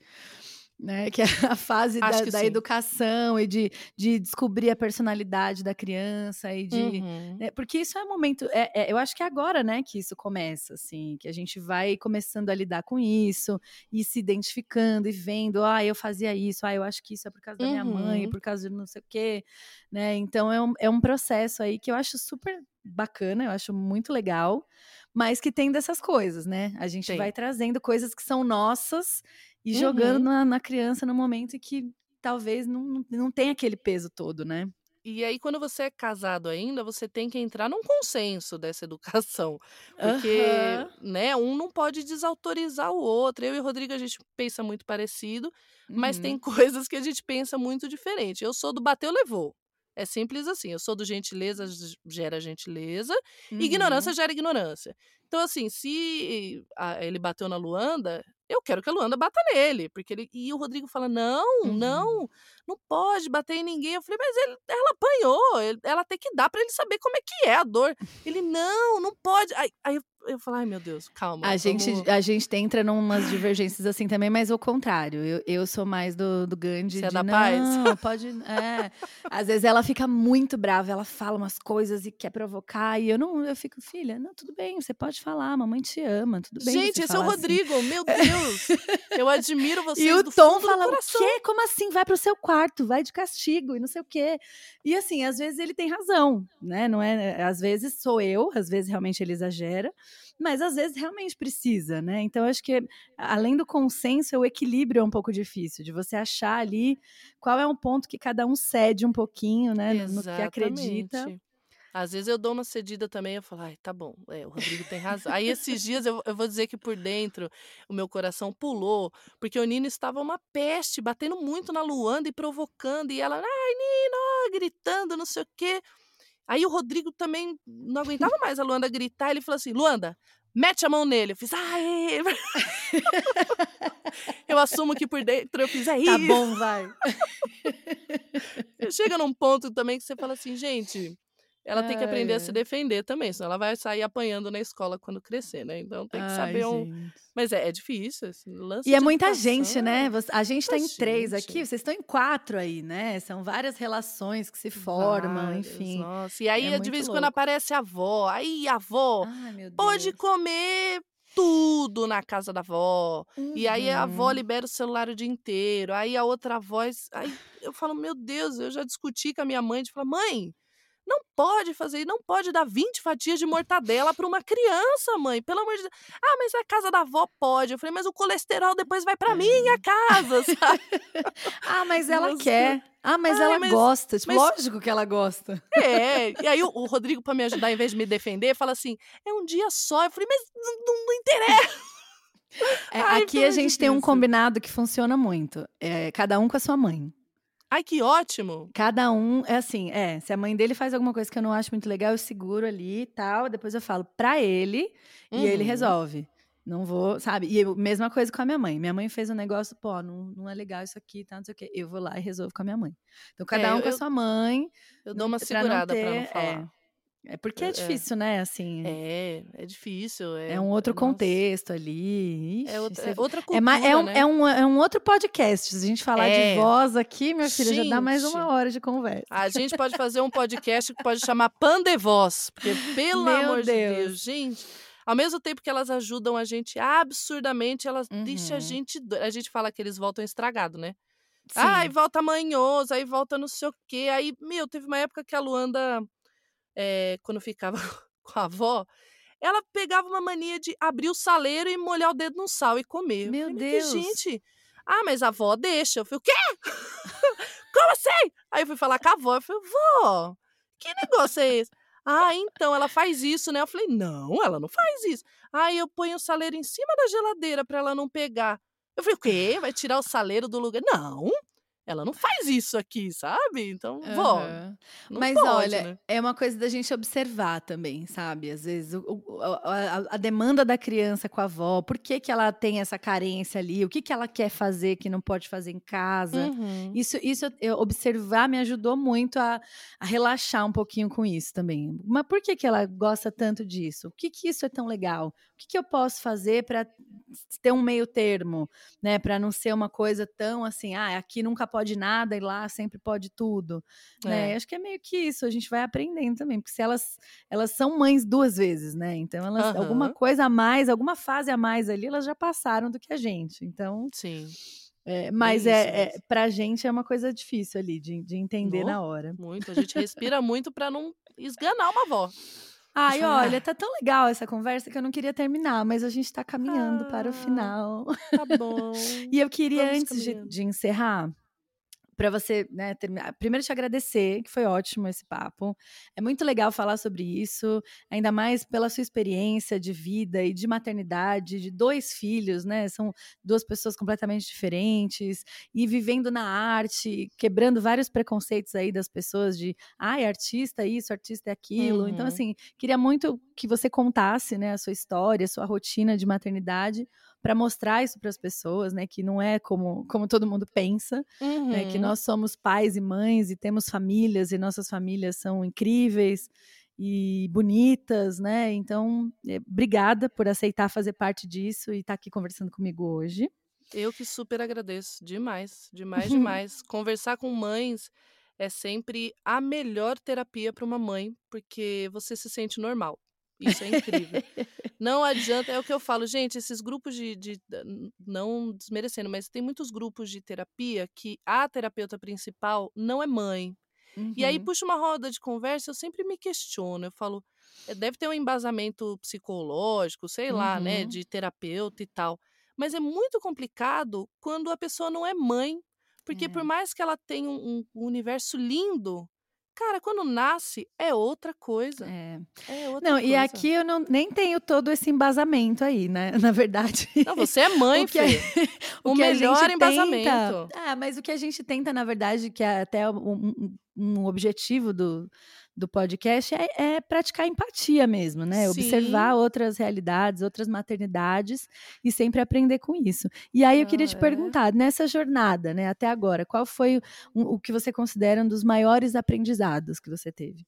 né? Que é a fase da, da educação e de, de descobrir a personalidade da criança e de. Uhum. Né? Porque isso é um momento. É, é, eu acho que é agora, né, que isso começa, assim, que a gente vai começando a lidar com isso e se identificando e vendo, ah, eu fazia isso, ah, eu acho que isso é por causa da minha mãe, uhum. por causa de não sei o quê, né? Então é um, é um processo aí que eu acho super bacana, eu acho muito legal, mas que tem dessas coisas, né? A gente tem. vai trazendo coisas que são nossas e uhum. jogando na, na, criança no momento em que talvez não, não tenha aquele peso todo, né? E aí, quando você é casado ainda, você tem que entrar num consenso dessa educação. Porque, uhum. né, um não pode desautorizar o outro. Eu e o Rodrigo, a gente pensa muito parecido, uhum. mas tem uhum. coisas que a gente pensa muito diferente. Eu sou do bateu, levou. É simples assim. Eu sou do gentileza gera gentileza, uhum. ignorância gera ignorância. Então, assim, se a, ele bateu na Luanda, eu quero que a Luanda bata nele. Porque ele. E o Rodrigo fala: não, uhum. não, não pode bater em ninguém. Eu falei, mas ele, ela apanhou, ela tem que dar para ele saber como é que é a dor. Ele, não, não pode. Aí, aí eu falo, ai meu Deus, calma. A gente, a gente entra numas divergências assim também, mas o contrário. Eu, eu sou mais do, do Gandhi. Você é de, da não, paz? pode. É. Às vezes ela fica muito brava, ela fala umas coisas e quer provocar. E eu não, eu fico, filha, não, tudo bem, você pode falar, mamãe te ama, tudo bem. Gente, esse é o assim. Rodrigo, meu Deus. eu admiro vocês. E o Tom fala, o quê? Como assim? Vai pro seu quarto, vai de castigo e não sei o quê. E assim, às vezes ele tem razão, né? Não é, às vezes sou eu, às vezes realmente ele exagera mas às vezes realmente precisa, né? Então acho que além do consenso, o equilíbrio é um pouco difícil de você achar ali qual é um ponto que cada um cede um pouquinho, né, Exatamente. no que acredita. Às vezes eu dou uma cedida também, eu falo, ai, tá bom, é, o Rodrigo tem razão. Aí esses dias eu, eu, vou dizer que por dentro o meu coração pulou, porque o Nino estava uma peste, batendo muito na Luanda e provocando, e ela, ai, Nino, gritando, não sei o quê. Aí o Rodrigo também não aguentava mais a Luanda gritar. Ele falou assim: Luanda, mete a mão nele. Eu fiz, ai. eu assumo que por dentro eu fiz, é isso. Tá bom, vai. Chega num ponto também que você fala assim, gente, ela Ai, tem que aprender a se defender também, senão ela vai sair apanhando na escola quando crescer, né? Então tem que Ai, saber um. Mas é, é difícil, esse lance E é muita educação, gente, né? A gente está em três aqui, vocês estão em quatro aí, né? São várias relações que se formam, Vários, enfim. Nossa. E aí, é de vez em quando, aparece a avó. Aí, a avó Ai, pode comer tudo na casa da avó. Uhum. E aí a avó uhum. libera o celular o dia inteiro. Aí a outra voz. Aí eu falo, meu Deus, eu já discuti com a minha mãe de falar, mãe não pode fazer, não pode dar 20 fatias de mortadela para uma criança, mãe. Pelo amor de Deus. Ah, mas a casa da avó pode. Eu falei, mas o colesterol depois vai para minha casa, sabe? ah, mas ela Nossa. quer. Ah, mas Ai, ela mas, gosta. Tipo, mas, lógico que ela gosta. É. E aí o, o Rodrigo, para me ajudar, em vez de me defender, fala assim: é um dia só. Eu falei, mas não, não, não interessa. É, Ai, aqui a gente tem um combinado que funciona muito. É, cada um com a sua mãe. Ai, que ótimo! Cada um, é assim, é, se a mãe dele faz alguma coisa que eu não acho muito legal, eu seguro ali e tal, depois eu falo pra ele e ele uhum. resolve. Não vou, sabe? E eu, mesma coisa com a minha mãe. Minha mãe fez um negócio, pô, não, não é legal isso aqui, tá, não sei o quê. Eu vou lá e resolvo com a minha mãe. Então, cada é, um com a sua mãe. Eu dou uma segurada pra não, ter, pra não falar. É, é porque é, é difícil, é. né? Assim. É, é difícil. É, é um outro nossa. contexto ali. Ixi, é, outra, é outra cultura. É, é, um, né? é, um, é um outro podcast. Se a gente falar de é. voz aqui, minha filha, gente, já dá mais uma hora de conversa. A gente pode fazer um podcast que pode chamar Pandevoz. Porque, pelo Meu amor Deus. de Deus, gente. Ao mesmo tempo que elas ajudam a gente absurdamente, elas deixam a Uhum. gente doi a gente fala que eles voltam estragado, né. Sim. Ai, volta manhoso, aí volta não sei o quê, aí, meu, teve uma época que a Luanda, eh, quando ficava com a avó, ela pegava uma mania de abrir o saleiro e molhar o dedo no sal e comer. Eu Meu falei: "Mas Deus. gente" "Ah, mas a avó deixa". Eu falei: "O quê? Como assim?" Aí eu fui falar com a avó, eu falei: "Vó, que negócio é esse?" "Ah, então, ela faz isso, né". Eu falei: "Não, ela não faz isso". "Ai, eu ponho o saleiro em cima da geladeira pra ela não pegar". Eu falei: "O quê? Vai tirar o saleiro do lugar?" "Não, ela não faz isso aqui, sabe. Então, Aham. não Mas pode, olha, né". é uma coisa da gente observar também, sabe. Às vezes o o a a demanda da criança com a avó, por que que ela tem essa carência ali, o que que ela quer fazer que não pode fazer em casa. Uhum. Isso isso eu observar me ajudou muito a a relaxar um pouquinho com isso também. Mas por que que ela gosta tanto disso? O que que isso é tão legal? O que que eu posso fazer pra ter um meio termo, né, pra não ser uma coisa tão assim: "Ah, aqui nunca pode nada e lá sempre pode tudo", né. É. Acho que é meio que isso, a gente vai aprendendo também, porque se elas elas são mães 2 vezes, né, então elas alguma Aham. coisa a mais, alguma fase a mais ali, elas já passaram do que a gente, então Sim. Bem mas é é pra gente é uma coisa difícil ali de de entender No, na hora. muito. A gente respira muito pra não esganar uma avó. Ai, olha, "Ah". tá tão legal essa conversa que eu não queria terminar, mas a gente tá caminhando para o Ah, final. tá bom. E eu queria Vamos antes de de encerrar, pra você, né, terminar primeiro te agradecer, que foi ótimo esse papo. É muito legal falar sobre isso, ainda mais pela sua experiência de vida e de maternidade, de 2 filhos, né, são 2 pessoas completamente diferentes, e vivendo na arte, quebrando vários preconceitos aí das pessoas de: "Ai, artista é isso, artista é aquilo". Então, Uhum. assim, queria muito que você contasse, né, a sua história, a sua rotina de maternidade, pra mostrar isso para as pessoas, né, que não é como como todo mundo pensa, né, que Uhum. nós somos pais e mães e temos famílias e nossas famílias são incríveis e bonitas, né. Então, eh, obrigada por aceitar fazer parte disso e estar aqui conversando comigo hoje. Eu que super agradeço, demais, demais, demais. Conversar com mães é sempre a melhor terapia pra uma mãe, porque você se sente normal. Isso é incrível. Não adianta é o que eu falo: "Gente, esses grupos de de não desmerecendo, mas tem muitos grupos de terapia que a terapeuta principal não é mãe". E aí Uhum. puxa uma roda de conversa, eu sempre me questiono, eu falo: "Eh, deve ter um embasamento psicológico, sei lá, né, Uhum. de terapeuta e tal". Mas é muito complicado quando a pessoa não é mãe, porque por É. mais que ela tenha um um universo lindo, cara, quando nasce é outra coisa. É. É outra Não, e coisa. aqui eu não nem tenho todo esse embasamento aí, né, na verdade. Não, você é mãe, O que a o O que melhor gente tenta embasamento. ah, mas o que a gente tenta, na verdade, que é até um um objetivo do do podcast é é praticar empatia mesmo, né, observar Sim. outras realidades, outras maternidades e sempre aprender com isso. E aí eu queria Ah, te é. perguntar, nessa jornada, né, até agora, qual foi o o que você considera um dos maiores aprendizados que você teve?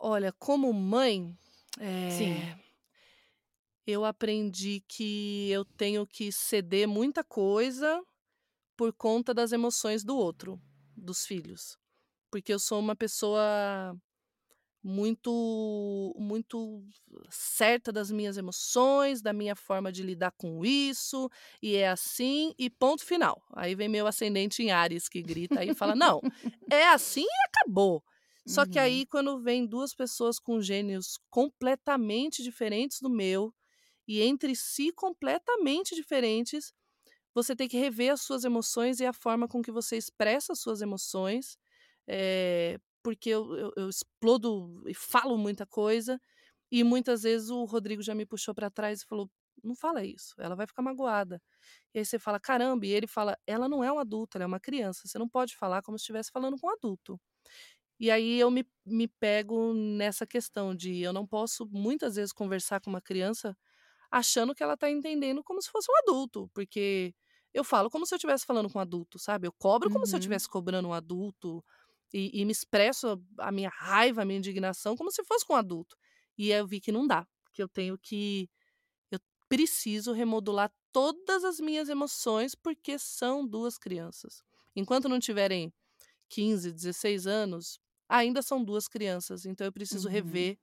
Olha, como mãe, Sim. eh eu aprendi que eu tenho que ceder muita coisa, por conta das emoções do outro, dos filhos. Porque eu sou uma pessoa muito muito certa das minhas emoções, da minha forma de lidar com isso, e é assim e ponto final. Aí vem meu ascendente em Áries que grita e fala: "Não, é assim e acabou". Só que Uhum. aí quando vem 2 pessoas com gênios completamente diferentes do meu, e entre si completamente diferentes, você tem que rever as suas emoções e a forma com que você expressa as suas emoções, eh, porque eu eu eu explodo e falo muita coisa, e muitas vezes o Rodrigo já me puxou pra trás e falou: "Não fala isso, ela vai ficar magoada". E aí você fala: "Caramba", e ele fala: "Ela não é um adulto, ela é uma criança, você não pode falar como se estivesse falando com um adulto". E aí eu me me pego nessa questão de eu não posso muitas vezes conversar com uma criança, achando que ela tá entendendo como se fosse um adulto, porque eu falo como se eu estivesse falando com um adulto, sabe, eu cobro como se eu Uhum. estivesse cobrando um adulto, e e me expresso a minha raiva, a minha indignação como se fosse com um adulto. E eu vi que não dá, que eu tenho que eu preciso remodular todas as minhas emoções, porque são 2 crianças. Enquanto não tiverem 15, 16 anos, ainda são 2 crianças, então eu preciso Uhum. rever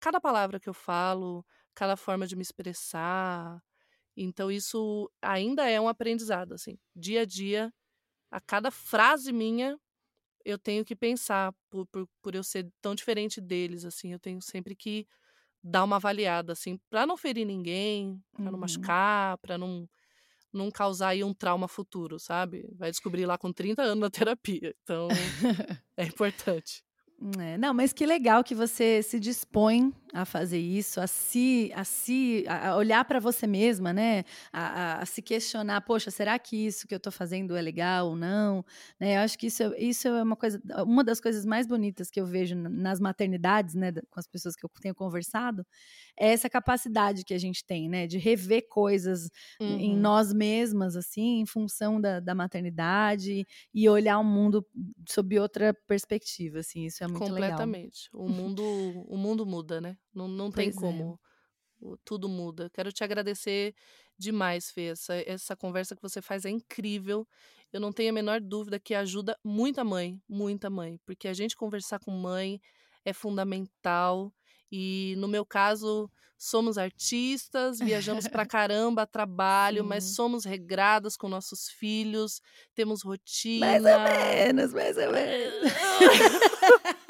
cada palavra que eu falo, cada forma de me expressar. Então, isso ainda é um aprendizado, assim. Dia a dia, a cada frase minha, eu tenho que pensar, por, por, por eu ser tão diferente deles, assim, eu tenho sempre que dar uma avaliada, assim, para não ferir ninguém, para não Uhum. machucar, para não, não causar aí um trauma futuro, sabe? Vai descobrir lá com 30 anos na terapia. Então, é importante. É, não, mas que legal que você se dispõe a fazer isso, a se, a se, a olhar para você mesma, né? A, a- a se questionar, poxa, será que isso que eu estou fazendo é legal ou não? Né? Eu acho que isso, é- isso é uma coisa, uma das coisas mais bonitas que eu vejo nas maternidades, né, com as pessoas que eu tenho conversado, é essa capacidade que a gente tem, né, de rever coisas em Uhum. nós mesmas, assim, em função da, da maternidade e olhar o mundo sob outra perspectiva, assim, isso é muito legal. Completamente. O mundo, o mundo muda, né? Não, não tem Pois é. como. O- Tudo muda. Quero te agradecer demais, Fê. Essa, essa conversa que você faz é incrível. Eu não tenho a menor dúvida que ajuda muita mãe, muita mãe. Porque a gente conversar com mãe é fundamental. E no meu caso, somos artistas, viajamos pra caramba a trabalho, mas Sim. somos regradas com nossos filhos, temos rotina. Mais ou menos, mais ou menos.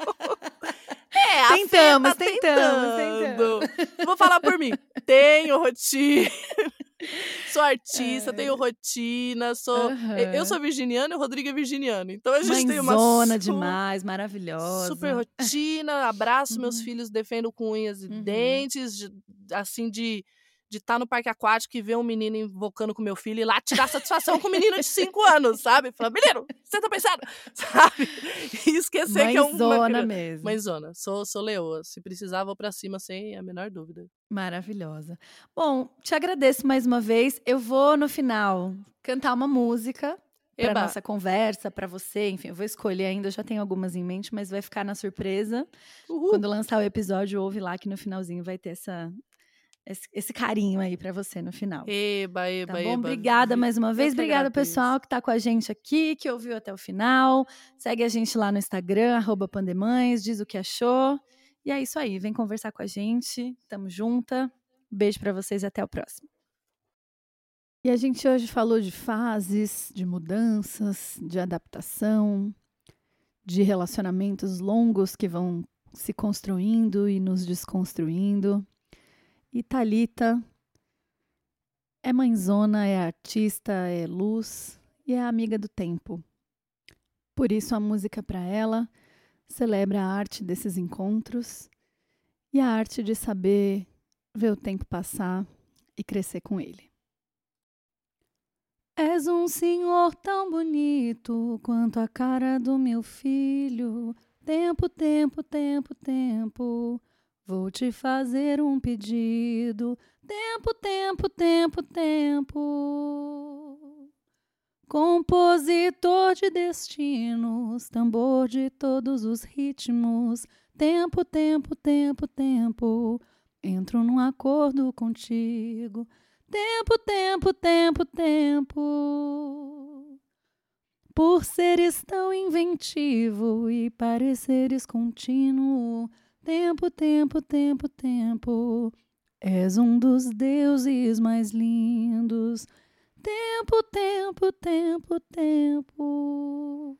É, Tentamos, tá tentamos, tentando. Vou falar por mim. Tenho rotina. Sou artista, Ai. tenho rotina, sou. eu- Eu sou virginiana e o Rodrigo é virginiano. Então a gente tem uma Mãezona su- demais, maravilhosa. super rotina, abraço meus Uhum. filhos, defendo com unhas e Uhum. dentes, de- assim, de de estar no parque aquático e ver um menino invocando com meu filho e lá tirar satisfação com um menino de 5 anos, sabe? Falar, menino, você tá pensando? Sabe? E esquecer que é uma Mãezona mesmo. Mãezona, sou, sou leoa. Se precisar, vou pra cima sem a menor dúvida. Maravilhosa. Bom, te agradeço mais uma vez. Eu vou, no final, cantar uma música para nossa conversa, para você. Enfim, eu vou escolher ainda, eu já tenho algumas em mente, mas vai ficar na surpresa. Uhul. Quando lançar o episódio, ouve lá que no finalzinho vai ter essa, esse, esse carinho aí para você no final. Eba, eba, Tá bom? eba. Obrigada mais uma vez. Obrigada, pessoal, que tá com a gente aqui, que ouviu até o final. Segue a gente lá no Instagram, arroba Pandemães, diz o que achou. E é isso aí, vem conversar com a gente. Tamo junta. Beijo pra vocês e até o próximo. E a gente hoje falou de fases, de mudanças, de adaptação, de relacionamentos longos que vão se construindo e nos desconstruindo. E é mãezona, é artista, é luz e é amiga do tempo. Por isso a música para ela celebra a arte desses encontros e a arte de saber ver o tempo passar e crescer com ele. És um senhor tão bonito quanto a cara do meu filho. Tempo, tempo, tempo, tempo. Vou te fazer um pedido. Tempo, tempo, tempo, tempo. Compositor de destinos, tambor de todos os ritmos. Tempo, tempo, tempo, tempo. Entro num acordo contigo. Tempo, tempo, tempo, tempo. Por seres tão inventivo e pareceres contínuo. Tempo, tempo, tempo, tempo. És um dos deuses mais lindos. Tempo, tempo, tempo, tempo.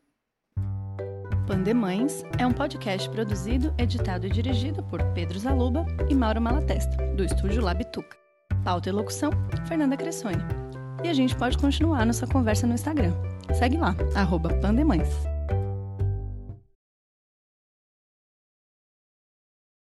Pandemães é um podcast produzido, editado e dirigido por Pedro Zaluba e Mauro Malatesta, do estúdio Labituca. Pauta e locução, Fernanda Cressoni. E a gente pode continuar nossa conversa no Instagram. Segue lá, arroba Pandemães.